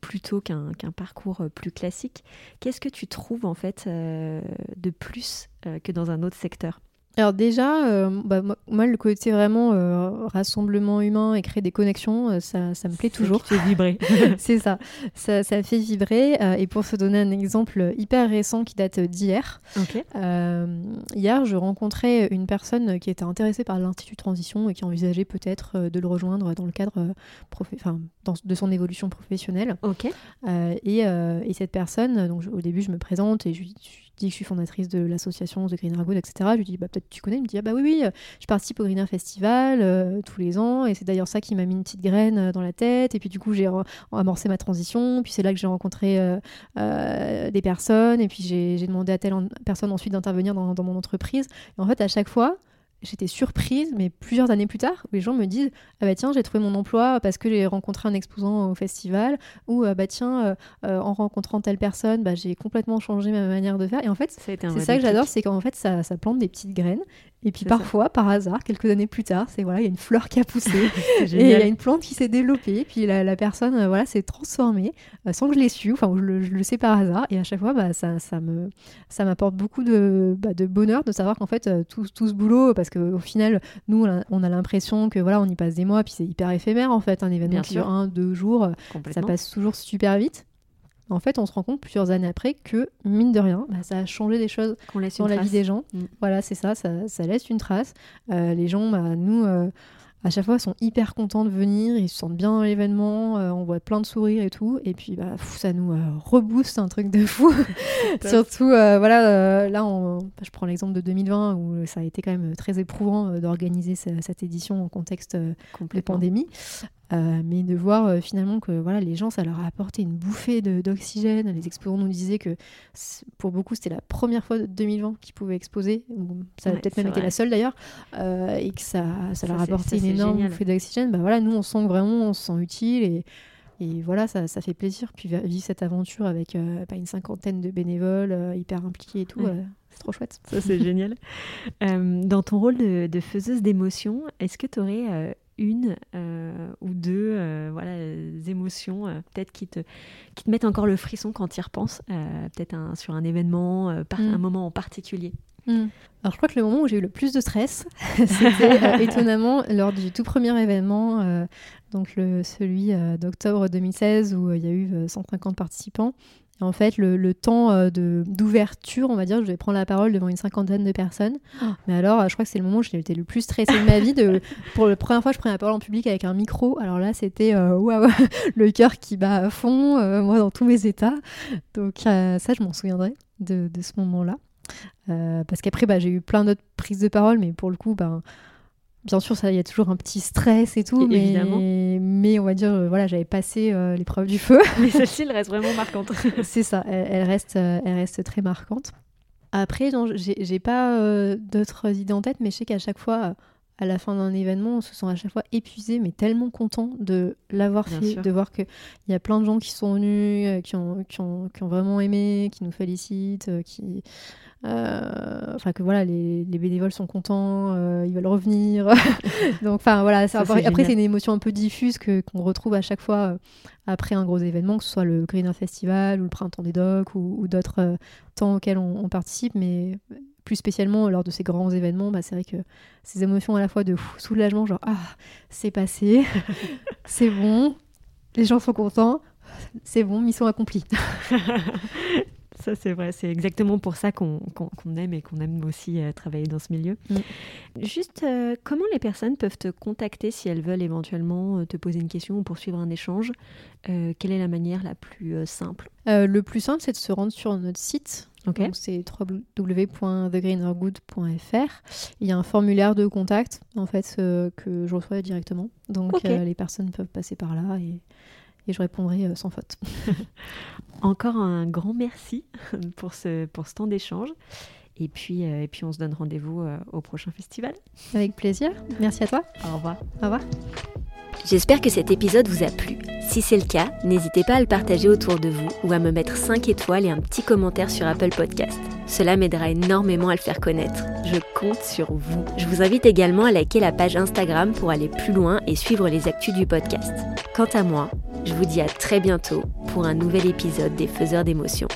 plutôt qu'un parcours plus classique. Qu'est-ce que tu trouves en fait de plus que dans un autre secteur? Alors déjà, euh, bah, moi, le côté vraiment euh, rassemblement humain et créer des connexions, euh, ça, ça, me plaît toujours. Ça fait vibrer. (laughs) (laughs) c'est ça. ça. ça. fait vibrer. et pour se donner un exemple hyper récent qui date d'hier, hier, je rencontrais une personne qui était intéressée par l'Institut Transition et qui envisageait peut-être de le rejoindre dans le cadre de son évolution professionnelle. Ok. Et, et, cette personne, donc au début, je me présente et je, je dis que je suis fondatrice de l'association The Green Ragout, etc. Je lui dis, bah, peut-être tu connais. Il me dit, ah, bah oui, oui, euh, je participe au Greener Festival euh, tous les ans. Et c'est d'ailleurs ça qui m'a mis une petite graine euh, dans la tête. Et puis, du coup, j'ai amorcé ma transition. Puis, c'est là que j'ai rencontré des personnes. Et puis, j'ai demandé à telle personne ensuite d'intervenir dans mon entreprise. Et en fait, à chaque fois, j'étais surprise, mais plusieurs années plus tard, où les gens me disent Ah bah tiens, j'ai trouvé mon emploi parce que j'ai rencontré un exposant au festival, ou ah bah tiens, euh, euh, en rencontrant telle personne, bah, j'ai complètement changé ma manière de faire. Et en fait, c'est ça que j'adore, c'est qu'en fait, ça, ça, plante des petites graines. Et puis parfois, par hasard, quelques années plus tard, c'est voilà, il y a une fleur qui a poussé (laughs) et il y a une plante qui s'est développée. Puis la, personne, euh, voilà, s'est transformée sans que je l'ai su. Enfin, je le, je le, sais par hasard. Et à chaque fois, bah, ça, ça me, ça m'apporte beaucoup de, bah, de bonheur de savoir qu'en fait, tout, tout, ce boulot, parce qu'au final, nous, on a, l'impression que voilà, on y passe des mois, puis c'est hyper éphémère en fait, un événement qui dure un, deux jours, ça passe toujours super vite. En fait, on se rend compte plusieurs années après que, mine de rien, bah, ça a changé des choses dans la vie des gens. Mm. Voilà, c'est ça, ça, laisse une trace. Euh, les gens, bah, nous, euh, à chaque fois, sont hyper contents de venir, ils se sentent bien dans l'événement, euh, on voit plein de sourires et tout, et puis bah, ça nous rebooste un truc de fou. (laughs) (laughs) Surtout, voilà, là, je prends l'exemple de 2020 où ça a été quand même très éprouvant d'organiser cette édition en contexte de pandémie. Mais de voir finalement que voilà, les gens, ça leur a apporté une bouffée d'oxygène. Les exposants nous disaient que pour beaucoup, c'était la première fois de 2020 qu'ils pouvaient exposer, ça a peut-être même été la seule d'ailleurs, et que ça, ça, leur a apporté une énorme bouffée d'oxygène. Bah, voilà, nous, on sent vraiment, on se sent utile et et voilà, ça, ça, fait plaisir. Puis vivre cette aventure avec euh, une cinquantaine de bénévoles euh, hyper impliqués et tout, euh, c'est trop chouette. Ça, c'est (laughs) génial. dans ton rôle de, de faiseuse d'émotions, est-ce que tu aurais une ou deux voilà, émotions peut-être qui te, qui te mettent encore le frisson quand tu y repenses, peut-être sur un événement, par, un mm. moment en particulier Hmm. Alors je crois que le moment où j'ai eu le plus de stress, (laughs) c'était euh, (laughs) étonnamment lors du tout premier événement, euh, donc le, celui euh, d'octobre 2016 où il y a eu 150 participants. Et en fait, le, temps d'ouverture, on va dire, je vais prendre la parole devant une cinquantaine de personnes. Ah. Mais alors, je crois que c'est le moment où j'ai été le plus stressée de ma vie. De, (laughs) pour la première fois, je prenais la parole en public avec un micro. Alors là, c'était waouh, (laughs) le cœur qui bat à fond, moi dans tous mes états. Donc ça, je m'en souviendrai de, de ce moment-là. Euh, parce qu'après, bah, j'ai eu plein d'autres prises de parole, mais pour le coup, ben, bien sûr, il y a toujours un petit stress et tout, mais, mais on va dire, euh, voilà, j'avais passé euh, l'épreuve du feu. mais celle-ci, elle reste vraiment marquante. (laughs) C'est ça, elle, reste, elle reste très marquante. Après, j'ai pas d'autres idées en tête, mais je sais qu'à chaque fois, à la fin d'un événement, on se sent à chaque fois épuisé, mais tellement content de l'avoir fait, de voir qu'il y a plein de gens qui sont venus, qui ont, qui ont, qui ont vraiment aimé, qui nous félicitent, qui euh, enfin que voilà, les, bénévoles sont contents, euh, ils veulent revenir. (laughs) Donc enfin voilà, après, c'est une émotion un peu diffuse que qu'on retrouve à chaque fois euh, après un gros événement, que ce soit le Green Festival ou le Printemps des Docks ou, d'autres temps auxquels on, participe, mais plus spécialement lors de ces grands événements, bah, c'est vrai que ces émotions à la fois de soulagement, genre ah c'est passé, (laughs) c'est bon, les gens sont contents, c'est bon, mission accomplie. (laughs) Ça, c'est vrai. C'est exactement pour ça qu'on aime et qu'on aime aussi euh, travailler dans ce milieu. Mm. Juste, euh, comment les personnes peuvent te contacter si elles veulent éventuellement euh, te poser une question ou poursuivre un échange? Quelle est la manière la plus simple? Le plus simple, c'est de se rendre sur notre site. Okay. c'est www.thegreenergood.fr. Il y a un formulaire de contact en fait que je reçois directement. Donc les personnes peuvent passer par là et et je répondrai euh, sans faute. (laughs) Encore un grand merci pour ce, pour ce temps d'échange. Et puis, euh, et puis on se donne rendez-vous euh, au prochain festival. Avec plaisir. Merci à toi. Au revoir. Au revoir. J'espère que cet épisode vous a plu. Si c'est le cas, n'hésitez pas à le partager autour de vous ou à me mettre 5 étoiles et un petit commentaire sur Apple Podcast. Cela m'aidera énormément à le faire connaître. Je compte sur vous. Je vous invite également à liker la page Instagram pour aller plus loin et suivre les actus du podcast. Quant à moi, je vous dis à très bientôt pour un nouvel épisode des Faiseurs d'émotions.